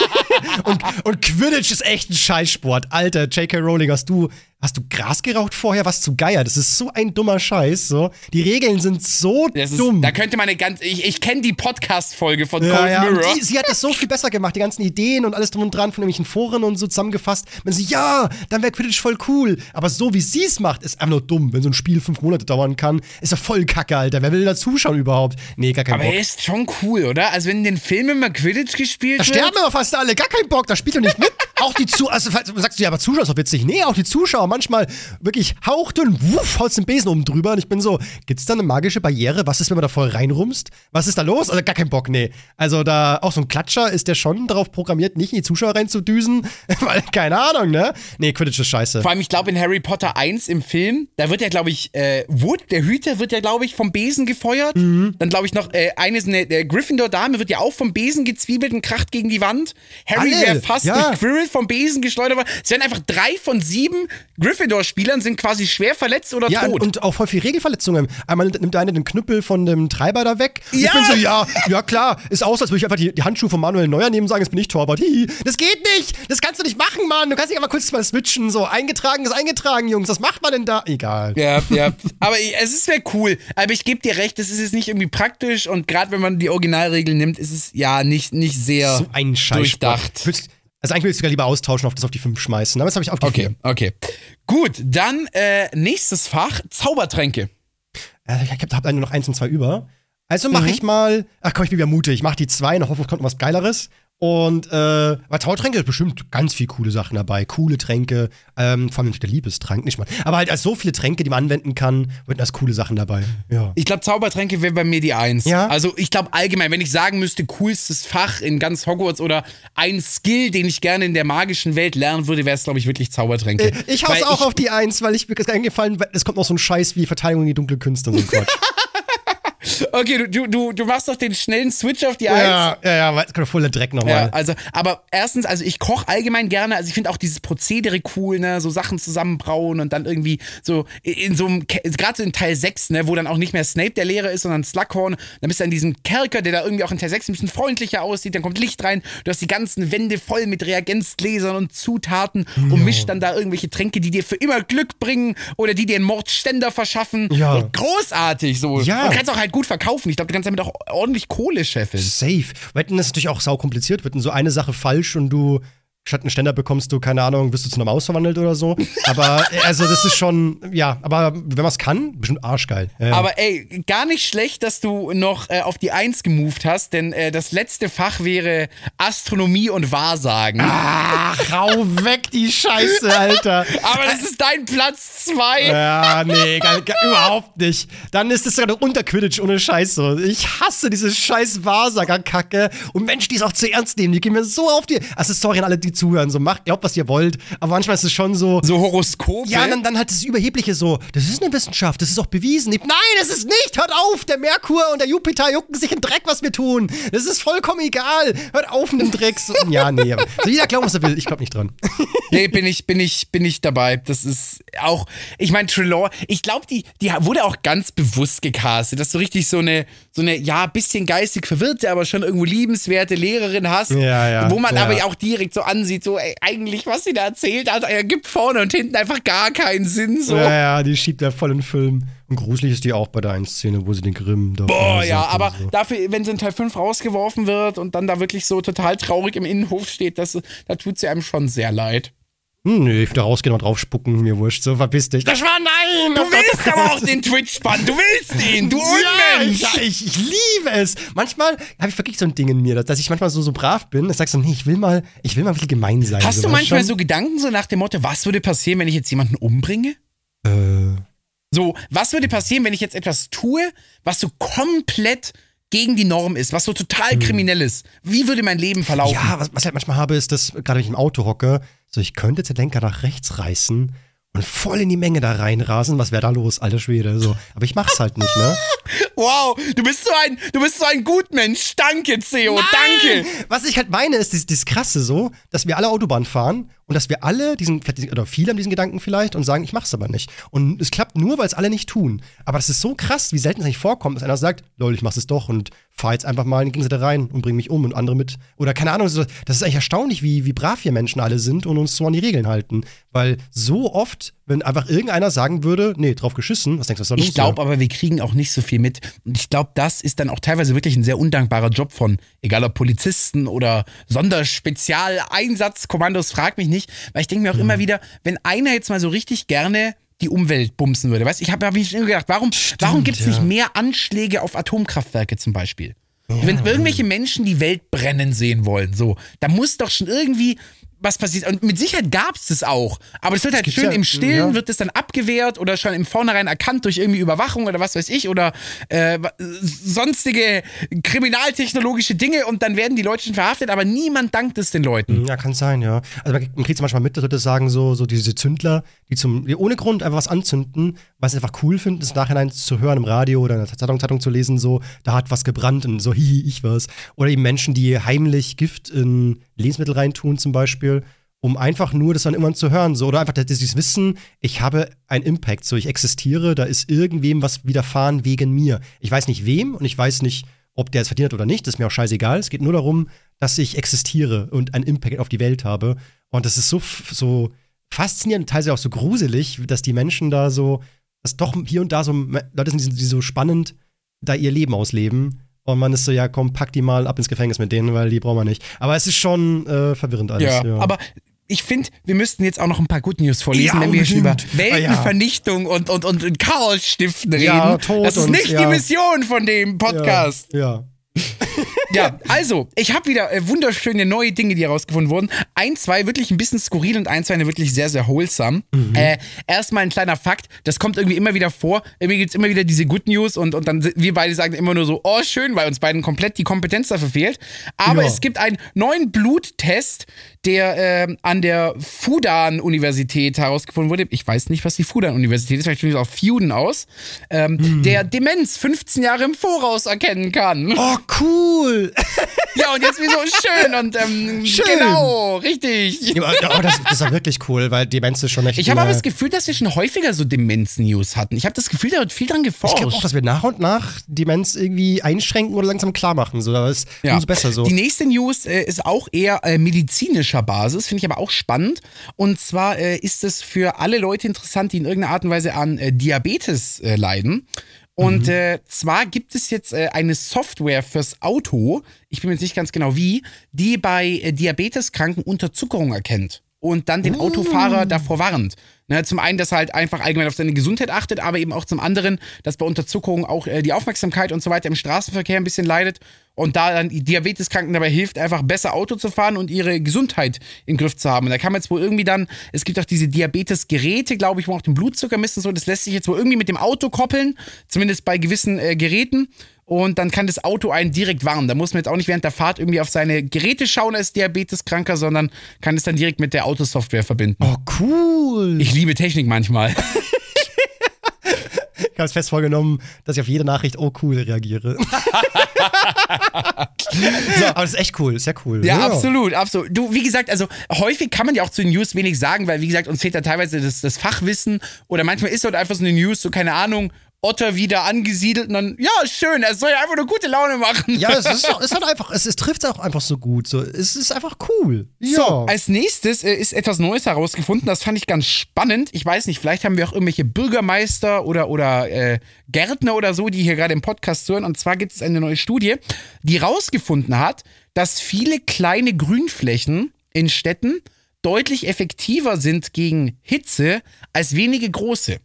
und, und Quidditch ist echt ein Scheißsport. Alter, J.K. Rowling, hast du, hast du Gras geraucht vorher? Was zu Geier? Das ist so ein dummer Scheiß. So. Die Regeln sind so Das ist, dumm. da könnte man eine ganz. Ich, ich kenne die Podcast-Folge von Ja, Cold ja. Mirror. die, sie hat das so viel besser gemacht, die ganzen Ideen und alles drum und dran von irgendwelchen Foren und so zusammengefasst. Wenn sie, ja, dann wäre Quidditch voll cool. Aber so wie sie es macht, ist einfach nur dumm. Wenn so ein Spiel fünf Monate dauern kann, ist er voll kacke, Alter. Wer will da zuschauen überhaupt? Nee, gar kein Aber Bock. er ist schon cool, oder? Also, wenn in den Filmen immer Quidditch gespielt Da wird. sterben aber fast alle, gar keinen Bock, da spielt er nicht mit. auch die Zuschauer, also sagst du ja, aber Zuschauer ist doch witzig. Nee, auch die Zuschauer manchmal wirklich hauchdünn, wuff, holst den Besen oben drüber und ich bin so, gibt's da eine magische Barriere? Was ist, wenn man da voll reinrumst? Was ist da los? Also gar keinen Bock, nee. Also da, auch so ein Klatscher ist der schon darauf programmiert, nicht in die Zuschauer reinzudüsen, weil, keine Ahnung, ne? Nee, Quidditch ist scheiße. Vor allem, ich glaube, in Harry Potter 1 im Film, da wird ja, glaube ich, äh, Wood, der Hüter, wird ja, glaube ich, vom Besen gefeuert. Mhm. Dann, glaube ich, noch äh, eine, eine der Gryffindor-Dame wird ja auch vom Besen gezwiebelt und kracht gegen die Wand. Harry wäre fast ja. durch Quirrell vom Besen geschleudert worden. Es werden einfach drei von sieben Gryffindor-Spielern sind quasi schwer verletzt oder Ja, tot. und, auch voll viel Regelverletzungen. Einmal nimmt der eine den Knüppel von dem Treiber da weg. Ja. Ich bin so, ja, ja klar, ist aus, als würde ich einfach die, die Handschuhe von Manuel Neuer nehmen und sagen, jetzt bin ich Torwart. Hihi. Das geht nicht! Das kannst du nicht machen, Mann! Du kannst nicht einfach kurz mal switchen. So, eingetragen ist eingetragen, Jungs. Was macht man denn da? Egal. Ja, ja. Aber es ist sehr cool. Aber ich gebe dir recht, es ist jetzt nicht irgendwie praktisch und gerade wenn man die Originalregeln nimmt, ist es ja nicht, nicht sehr So ein durchdacht. Also eigentlich würde ich sogar lieber austauschen, auf das auf die 5 schmeißen. Aber das habe ich auf die Okay, vier. okay. Gut, dann äh, nächstes Fach, Zaubertränke. Äh, ich habe hab nur noch eins und zwei über. Also mache ich mal, ach komm, ich bin wieder mutig. Ich mache die zwei, noch hoffe, es kommt noch was Geileres. Und äh, bei Zaubertränke ist bestimmt ganz viel coole Sachen dabei. Coole Tränke, ähm, vor allem der Liebestrank, nicht mal. Aber halt als so viele Tränke, die man anwenden kann, wird das coole Sachen dabei. Ja. Ich glaube, Zaubertränke wäre bei mir die Eins. Ja? Also ich glaube allgemein, wenn ich sagen müsste, coolstes Fach in ganz Hogwarts oder ein Skill, den ich gerne in der magischen Welt lernen würde, wäre es, glaube ich, wirklich Zaubertränke. Äh, Ich hau's Weil auch auf die Eins, weil ich mir eingefallen, weil es kommt noch so ein Scheiß wie Verteidigung gegen dunkle Künste und so ein Quatsch. Okay, du, du, du, machst doch den schnellen Switch auf die Eins. ja, ja, ja, weil es kommt voll der Dreck Ja, nochmal. also, aber erstens, also ich koche allgemein gerne, also ich finde auch dieses Prozedere cool, ne, so Sachen zusammenbrauen und dann irgendwie so in so einem, gerade so in Teil 6, ne, wo dann auch nicht mehr Snape der Lehrer ist, sondern Slughorn, dann bist du in diesem Kerker, der da irgendwie auch in Teil 6 ein bisschen freundlicher aussieht, dann kommt Licht rein, du hast die ganzen Wände voll mit Reagenzgläsern und Zutaten und mischt dann da irgendwelche Tränke, die dir für immer Glück bringen oder die dir einen Mordständer verschaffen. Ja. Großartig so. Ja. Und kannst auch halt gut verkaufen. Ich glaube, du kannst damit auch ordentlich Kohle scheffeln. Safe. Wetten ist natürlich auch sau kompliziert. Wird denn so eine Sache falsch und du statt einen Ständer bekommst du, keine Ahnung, wirst du zu einer Maus verwandelt oder so. Aber, äh, also, das ist schon, ja, aber wenn man es kann, bestimmt arschgeil. Ja. Aber ey, gar nicht schlecht, dass du noch äh, auf die Eins gemoved hast, denn äh, das letzte Fach wäre Astronomie und Wahrsagen. Ach, hau weg die Scheiße, Alter. Aber das ist dein Platz zwei. Ja, nee, gar, gar, überhaupt nicht. Dann ist es sogar noch unter Quidditch ohne Scheiße. Ich hasse diese scheiß Wahrsager-Kacke. Und Menschen, die es auch zu ernst nehmen, die gehen mir so auf die. Also, sorry an alle, die zuhören. So, macht, glaubt, was ihr wollt. Aber manchmal ist es schon so. So Horoskope. Ja, dann, dann halt das Überhebliche so, das ist eine Wissenschaft, das ist auch bewiesen. Nein, das ist nicht, hört auf, der Merkur und der Jupiter jucken sich in Dreck, was wir tun. Das ist vollkommen egal. Hört auf mit dem Dreck. So, ja, nee, so jeder glaubt, was er will, ich glaub nicht dran. Nee, bin ich, bin ich, bin ich dabei. Das ist auch, ich meine, Trelaw, ich glaube, die, die wurde auch ganz bewusst gecastet, dass du richtig so eine, so eine, ja, bisschen geistig verwirrte, aber schon irgendwo liebenswerte Lehrerin hast. Ja, ja, Wo man ja. aber auch direkt so ansieht, so, ey, eigentlich, was sie da erzählt hat, ergibt vorne und hinten einfach gar keinen Sinn, so. Ja, ja, die schiebt er voll in den Film. Und gruselig ist die auch bei der einen Szene, wo sie den Grimm da Boah, ja, aber so. dafür, wenn sie in Teil 5 rausgeworfen wird und dann da wirklich so total traurig im Innenhof steht, das, da tut sie einem schon sehr leid. Hm, nee, ich will da rausgehen und drauf spucken, mir wurscht, so verpiss dich. Das war nein! Du willst aber auch den Twitch-Bann, du willst ihn, du Unmensch! ja ich, ich liebe es. Manchmal habe ich wirklich so ein Ding in mir, dass ich manchmal so, so brav bin. Ich sag so, nee, ich will mal, ich will mal wirklich gemein sein. Hast du manchmal schon? so Gedanken so nach dem Motto, was würde passieren, wenn ich jetzt jemanden umbringe? Äh, So, was würde passieren, wenn ich jetzt etwas tue, was so komplett gegen die Norm ist, was so total kriminell ist? Wie würde mein Leben verlaufen? Hm. ja, was, was ich halt manchmal habe, ist, dass, gerade wenn ich im Auto hocke, so, ich könnte jetzt den Lenker nach rechts reißen und voll in die Menge da reinrasen. Was wäre da los, alter Schwede? So. Aber ich mach's halt nicht, ne? Wow, du bist so ein, du bist so ein Gutmensch. Danke, Theo, danke. Was ich halt meine, ist dieses, dieses Krasse so, dass wir alle Autobahn fahren und dass wir alle diesen, oder viele haben diesen Gedanken vielleicht und sagen, ich mach's aber nicht. Und es klappt nur, weil es alle nicht tun. Aber das ist so krass, wie selten es eigentlich vorkommt, dass einer sagt, lol, ich mach's es doch und fahr jetzt einfach mal in die Gegenseite rein und bring mich um und andere mit. Oder keine Ahnung, das ist eigentlich erstaunlich, wie, wie brav wir Menschen alle sind und uns so an die Regeln halten. Weil so oft, wenn einfach irgendeiner sagen würde, nee, drauf geschissen, was denkst du, was soll Ich glaube aber, wir kriegen auch nicht so viel mit. Und ich glaube, das ist dann auch teilweise wirklich ein sehr undankbarer Job von, egal ob Polizisten oder Sonderspezialeinsatzkommandos, frag mich nicht. Weil ich denke mir auch Mhm. immer wieder, wenn einer jetzt mal so richtig gerne die Umwelt bumsen würde. Weißt ich habe hab mich immer gedacht, warum, warum gibt es ja. nicht mehr Anschläge auf Atomkraftwerke zum Beispiel? Wenn irgendwelche Menschen die Welt brennen sehen wollen, so, da muss doch schon irgendwie was passiert. Und mit Sicherheit gab es das auch. Aber es wird halt schön ja, im Stillen, ja. wird das dann abgewehrt oder schon im Vornherein erkannt durch irgendwie Überwachung oder was weiß ich oder äh, sonstige kriminaltechnologische Dinge und dann werden die Leute schon verhaftet, aber niemand dankt es den Leuten. Ja, kann sein, ja. Also man, man kriegt es manchmal mit, dass Leute sagen, so, so diese Zündler, die zum, die ohne Grund einfach was anzünden, weil sie einfach cool finden, es nachhinein zu hören im Radio oder in der Zeitung, Zeitung zu lesen, so, da hat was gebrannt und so, hihi, ich was. Oder eben Menschen, die heimlich Gift in Lebensmittel reintun zum Beispiel, um einfach nur das dann irgendwann zu hören, so, oder einfach dieses Wissen, ich habe einen Impact, so, ich existiere, da ist irgendwem was widerfahren wegen mir. Ich weiß nicht wem und ich weiß nicht, ob der es verdient hat oder nicht, das ist mir auch scheißegal. Es geht nur darum, dass ich existiere und einen Impact auf die Welt habe. Und das ist so, so faszinierend, teilweise auch so gruselig, dass die Menschen da so, dass doch hier und da so Leute sind, die so spannend da ihr Leben ausleben. Und man ist so, ja, komm, pack die mal ab ins Gefängnis mit denen, weil die brauchen wir nicht. Aber es ist schon äh, verwirrend alles. Ja, Ja, aber ich finde, wir müssten jetzt auch noch ein paar Good News vorlesen, Ja, wenn wir über. Ah, ja. Weltenvernichtung und, und, und, und Chaos stiften reden. Ja, Tod das ist und- nicht die ja. Mission von dem Podcast. Ja. Ja. Also, ich habe wieder äh, wunderschöne neue Dinge, die herausgefunden wurden. Ein, zwei wirklich ein bisschen skurril und ein, zwei eine wirklich sehr, sehr wholesome. Äh, erstmal ein kleiner Fakt, das kommt irgendwie immer wieder vor. Irgendwie gibt's immer wieder diese Good News und, und dann wir beide sagen immer nur so, oh schön, weil uns beiden komplett die Kompetenz dafür fehlt. Aber Ja. es gibt einen neuen Bluttest, der ähm, an der Fudan-Universität herausgefunden wurde. Ich weiß nicht, was die Fudan-Universität ist, vielleicht spricht es auch Fuden aus. Ähm, Der Demenz 15 Jahre im Voraus erkennen kann. Oh, cool! Ja, und jetzt wie so schön und ähm, Schön. genau, richtig. Ja, aber das, das ist ja wirklich cool, weil Demenz ist schon echt. Ich habe aber das Gefühl, dass wir schon häufiger so Demenz-News hatten. Ich habe das Gefühl, da wird viel dran Ich geforscht. glaube auch, dass wir nach und nach Demenz irgendwie einschränken oder langsam klar machen. So, das ist Ja. umso besser so. Die nächste News äh, ist auch eher äh, medizinischer Basis, finde ich aber auch spannend. Und zwar äh, ist es für alle Leute interessant, die in irgendeiner Art und Weise an äh, Diabetes äh, leiden. Und Mhm. äh, zwar gibt es jetzt äh, eine Software fürs Auto, ich bin mir jetzt nicht ganz genau wie, die bei äh, Diabeteskranken Unterzuckerung erkennt und dann den Autofahrer davor warnt. Ne, zum einen, dass er halt einfach allgemein auf seine Gesundheit achtet, aber eben auch zum anderen, dass bei Unterzuckerung auch äh, die Aufmerksamkeit und so weiter im Straßenverkehr ein bisschen leidet und da dann die Diabeteskranken dabei hilft, einfach besser Auto zu fahren und ihre Gesundheit im Griff zu haben. Und da kann man jetzt wohl irgendwie dann, es gibt auch diese Diabetesgeräte, glaube ich, wo man auch den Blutzucker misst und so, das lässt sich jetzt wohl irgendwie mit dem Auto koppeln, zumindest bei gewissen äh, Geräten. Und dann kann das Auto einen direkt warnen. Da muss man jetzt auch nicht während der Fahrt irgendwie auf seine Geräte schauen als Diabeteskranker, sondern kann es dann direkt mit der Autosoftware verbinden. oh, cool. Ich liebe Technik manchmal. Ich habe es fest vorgenommen, dass ich auf jede Nachricht oh cool reagiere. so, aber das ist echt cool, ist ja cool. Ja, absolut, absolut. Du, wie gesagt, also häufig kann man ja auch zu den News wenig sagen, weil, wie gesagt, uns fehlt da teilweise das, das Fachwissen oder manchmal ist dort einfach so eine News, so keine Ahnung, Otter wieder angesiedelt und dann, ja, schön, es soll ja einfach nur gute Laune machen. Ja, es ist, es halt einfach, es, es trifft auch einfach so gut. So, es ist einfach cool. Ja. So, als nächstes äh, ist etwas Neues herausgefunden, das fand ich ganz spannend. Ich weiß nicht, vielleicht haben wir auch irgendwelche Bürgermeister oder, oder äh, Gärtner oder so, die hier gerade im Podcast hören. Und zwar gibt es eine neue Studie, die rausgefunden hat, dass viele kleine Grünflächen in Städten deutlich effektiver sind gegen Hitze als wenige große.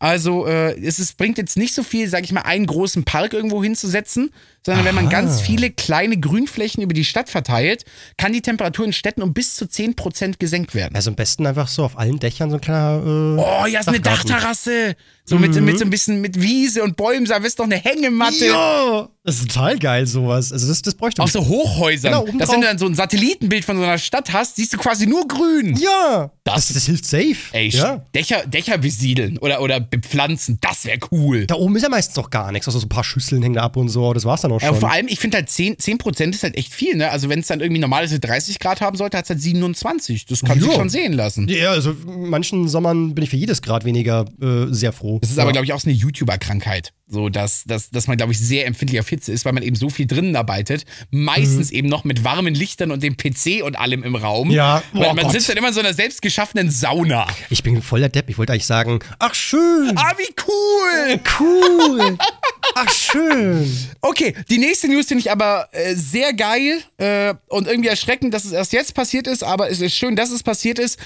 Also äh, es ist, bringt jetzt nicht so viel, sag ich mal, einen großen Park irgendwo hinzusetzen, sondern wenn man ganz viele kleine Grünflächen über die Stadt verteilt, kann die Temperatur in Städten um bis zu 10% gesenkt werden. Also am besten einfach so auf allen Dächern so ein kleiner. Äh, Oh, ja, ist eine. Dachterrasse. So mit, mit so ein bisschen mit Wiese und Bäumen, da ist doch eine Hängematte. Ja, das ist total geil, sowas. Also das, das bräuchte Auf so Hochhäusern. Genau, dass wenn du dann so ein Satellitenbild von so einer Stadt hast, siehst du quasi nur grün. Ja, Das- das, das hilft safe. Ey, ja. Dächer, Dächer besiedeln oder, oder bepflanzen, das wäre cool. Da oben ist ja meistens auch gar nichts. Also so ein paar Schüsseln hängen da ab und so. Das war's dann auch Ja, schon. und vor allem, ich finde halt 10%, 10 ist halt echt viel, ne? Also wenn es dann irgendwie normales 30 Grad haben sollte, hat es halt 27. Das kann sich Ja. schon sehen lassen. ja, also manchen Sommern bin ich für jedes Grad weniger äh, sehr froh. Das ist ja. aber, glaube ich, auch so eine YouTuber-Krankheit. So, dass, dass, dass man, glaube ich, sehr empfindlich auf Hitze ist, weil man eben so viel drinnen arbeitet. Meistens eben noch mit warmen Lichtern und dem PC und allem im Raum. Mhm. Ja, man, oh man Gott. sitzt dann immer in so einer selbstgeschaffenen Sauna. Ich bin voll der Depp. Ich wollte eigentlich sagen, ach schön, Ah, wie cool! cool, ach schön. Okay, die nächste News finde ich aber äh, sehr geil äh, und irgendwie erschreckend, dass es erst jetzt passiert ist, aber es ist schön, dass es passiert ist.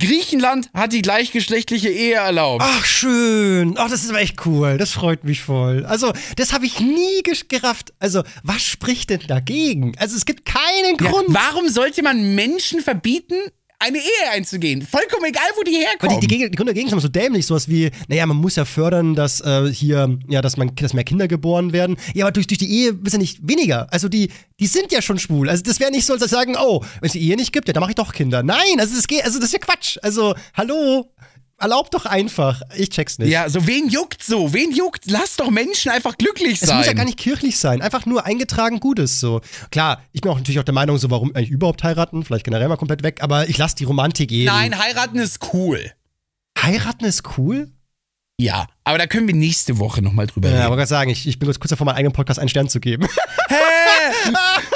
Griechenland hat die gleichgeschlechtliche Ehe erlaubt. Ach schön. Ach, das ist aber echt cool. Das freut mich voll. Also, das habe ich nie gerafft. Also, was spricht denn dagegen? Also, es gibt keinen Ja, Grund. warum sollte man Menschen verbieten, eine Ehe einzugehen? Vollkommen egal, wo die Aber herkommen. die, die, Geg- die Gründe dagegen sind so dämlich, sowas wie, naja, man muss ja fördern, dass äh, hier, ja, dass man, dass mehr Kinder geboren werden. Ja, aber durch, durch die Ehe ist ja nicht weniger. Also die, die sind ja schon schwul. Also das wäre nicht so, als sagen, oh, wenn es die Ehe nicht gibt, ja, dann mache ich doch Kinder. Nein, also das geht, also das ist ja Quatsch. Also, hallo, erlaubt doch einfach. Ich check's nicht. ja, so wen juckt so? Wen juckt? Lass doch Menschen einfach glücklich Es sein. muss ja gar nicht kirchlich sein, einfach nur eingetragen Gutes. So. Klar, ich bin auch natürlich auch der Meinung, so warum eigentlich überhaupt heiraten, vielleicht generell mal komplett weg, aber ich lasse die Romantik gehen. Nein, heiraten ist cool. Heiraten ist cool? Ja, aber da können wir nächste Woche nochmal drüber Ja, reden. aber gerade sagen, ich, ich bin kurz davor, meinen eigenen Podcast einen Stern zu geben. Äh,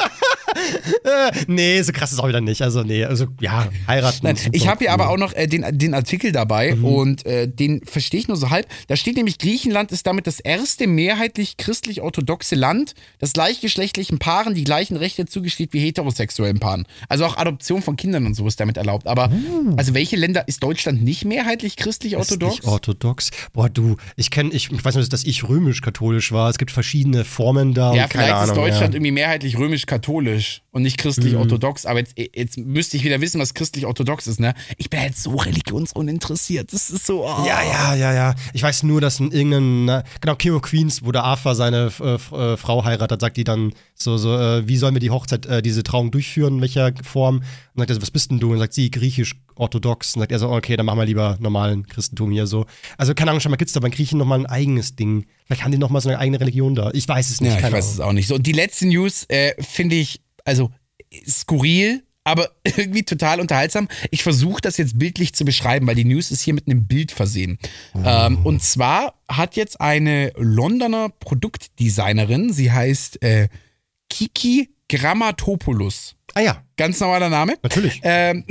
nee, so krass ist auch wieder nicht. Also, nee, also ja, heiraten. Nein, ich habe hier aber auch noch äh, den, den Artikel dabei Mhm. und äh, den verstehe ich nur so halb. Da steht nämlich, Griechenland ist damit das erste mehrheitlich christlich-orthodoxe Land, das gleichgeschlechtlichen Paaren die gleichen Rechte zugesteht wie heterosexuellen Paaren. Also auch Adoption von Kindern und so ist damit erlaubt. Aber also welche Länder ist Deutschland nicht mehrheitlich christlich-orthodox? Nicht orthodox. Boah, du, ich kenne, ich, ich weiß nur, dass ich römisch-katholisch war. Es gibt verschiedene Formen da. Ja, und keine vielleicht Ahnung, ist Deutschland ja. irgendwie mehrheitlich römisch-katholisch und nicht christlich-orthodox. Aber jetzt, jetzt müsste ich wieder wissen, was christlich-orthodox ist, ne? Ich bin halt so religionsuninteressiert. Das ist so. Oh. Ja, ja, ja, ja. Ich weiß nur, dass in irgendeinem, na, genau, King of Queens, wo der Arthur seine äh, äh, Frau heiratet, sagt die dann so, so, äh, wie sollen wir die Hochzeit, äh, diese Trauung durchführen, in welcher Form? Und sagt er so, was bist denn du? Und sagt sie, griechisch-orthodox. Und sagt er so, okay, dann machen wir lieber normalen Christentum hier so. Also, keine Ahnung, schon mal gibt's da bei Griechen nochmal ein eigenes Ding. Vielleicht haben die nochmal so eine eigene Religion da. Ich weiß es nicht. Ja, ich weiß Ahnung. es auch nicht. So, und die letzte News äh, finde ich, also skurril, aber irgendwie total unterhaltsam. Ich versuche das jetzt bildlich zu beschreiben, weil die News ist hier mit einem Bild versehen. Ähm, und zwar hat jetzt eine Londoner Produktdesignerin, sie heißt äh, Kiki Grammatopoulos. Ah ja, Ganz normaler Name. natürlich. Ähm,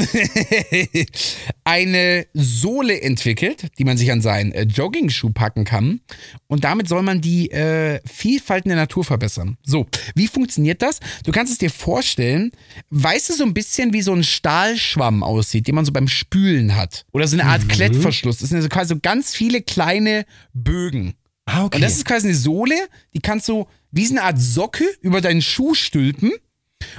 eine Sohle entwickelt, die man sich an seinen äh, Jogging-Schuh packen kann. Und damit soll man die äh, Vielfalt in der Natur verbessern. So, wie funktioniert das? Du kannst es dir vorstellen, weißt du so ein bisschen, wie so ein Stahlschwamm aussieht, den man so beim Spülen hat? Oder so eine Art Klettverschluss. Das sind also quasi so ganz viele kleine Bögen. ah, okay. Und das ist quasi eine Sohle, die kannst du wie so eine Art Socke über deinen Schuh stülpen.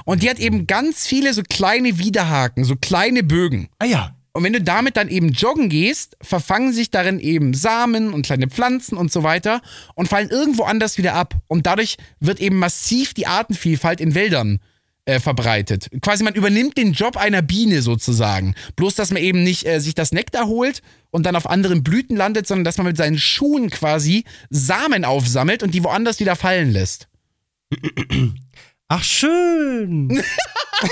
Und die hat eben ganz viele so kleine Widerhaken, so kleine Bögen. ah ja. Und wenn du damit dann eben joggen gehst, verfangen sich darin eben Samen und kleine Pflanzen und so weiter und fallen irgendwo anders wieder ab. Und dadurch wird eben massiv die Artenvielfalt in Wäldern äh, verbreitet. Quasi man übernimmt den Job einer Biene sozusagen. Bloß, dass man eben nicht äh, sich das Nektar holt und dann auf anderen Blüten landet, sondern dass man mit seinen Schuhen quasi Samen aufsammelt und die woanders wieder fallen lässt. Ach, schön. Hä,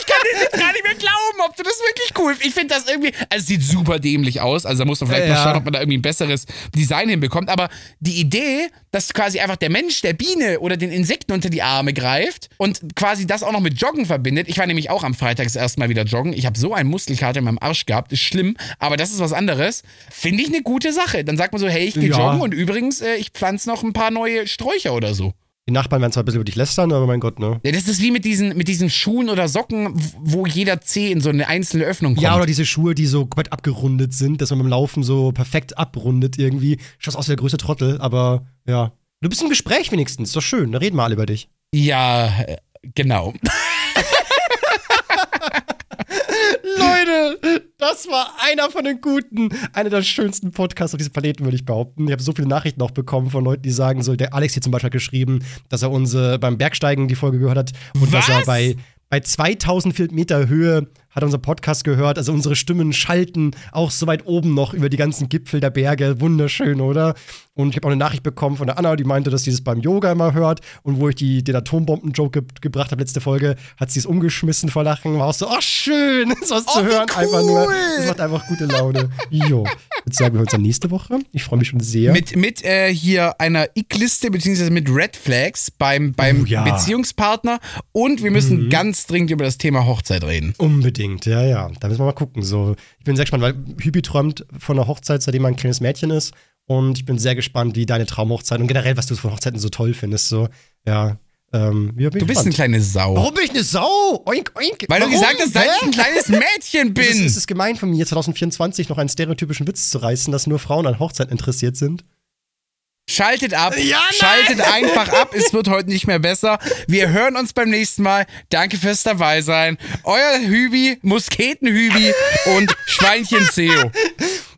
ich kann das jetzt gar nicht mehr glauben, ob du das wirklich cool Ich finde das irgendwie, also es sieht super dämlich aus. Also da muss man vielleicht Ja, mal schauen, ob man da irgendwie ein besseres Design hinbekommt. Aber die Idee, dass quasi einfach der Mensch der Biene oder den Insekten unter die Arme greift und quasi das auch noch mit Joggen verbindet. Ich war nämlich auch am Freitag das erste Mal wieder joggen. Ich habe so einen Muskelkater in meinem Arsch gehabt. Ist schlimm, aber das ist was anderes. Finde ich eine gute Sache. Dann sagt man so, hey, ich gehe Ja. joggen und übrigens, äh, ich pflanze noch ein paar neue Sträucher oder so. Die Nachbarn werden zwar ein bisschen über dich lästern, aber mein Gott, ne? Ja, das ist wie mit diesen, mit diesen Schuhen oder Socken, wo jeder Zeh in so eine einzelne Öffnung kommt. Ja, oder diese Schuhe, die so komplett abgerundet sind, dass man beim Laufen so perfekt abrundet irgendwie. Schaust aus wie der größte Trottel, aber ja. Du bist im Gespräch wenigstens, ist doch schön, da reden wir alle über dich. Ja, äh, genau. Leute, Das war einer von den guten, einer der schönsten Podcasts auf diesem Planeten, würde ich behaupten. Ich habe so viele Nachrichten auch bekommen von Leuten, die sagen so, der Alex hier zum Beispiel hat geschrieben, dass er unsere beim Bergsteigen die Folge gehört hat und dass er Was? bei, bei 2000 Meter Höhe hat er unser Podcast gehört. Also unsere Stimmen schalten auch so weit oben noch über die ganzen Gipfel der Berge. Wunderschön, oder? Und ich habe auch eine Nachricht bekommen von der Anna, die meinte, dass sie das beim Yoga immer hört. Und wo ich die, den Atombomben-Joke ge gebracht habe, letzte Folge, hat sie es umgeschmissen vor Lachen. War auch so, oh schön, sowas Oh, zu hören. Einfach nur, cool. das macht einfach gute Laune. Jo. Ich würde sagen, wir hören uns dann nächste Woche. Ich freue mich schon sehr. Mit, mit äh, hier einer Ick-Liste, beziehungsweise mit Red Flags beim, beim Oh, ja. Beziehungspartner. Und wir müssen ganz dringend über das Thema Hochzeit reden. Unbedingt, ja, ja. Da müssen wir mal gucken. So, ich bin sehr gespannt, weil Hübi träumt von einer Hochzeit, seitdem er ein kleines Mädchen ist. Und ich bin sehr gespannt, wie deine Traumhochzeit und generell, was du von Hochzeiten so toll findest. So, ja. Ähm, Du bist eine kleine Sau. Warum bin ich eine Sau? Oink, oink. Weil du Warum? gesagt hast, seit ich ein kleines Mädchen Es ist, bin. es ist gemein von mir, 2024 noch einen stereotypischen Witz zu reißen, dass nur Frauen an Hochzeiten interessiert sind. Schaltet ab. Ja! Schaltet einfach ab. Es wird heute nicht mehr besser. Wir hören uns beim nächsten Mal. Danke fürs dabei sein. Euer Hübi, Musketenhübi und Schweinchen Seo.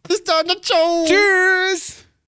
Bis dann, ciao. Tschüss.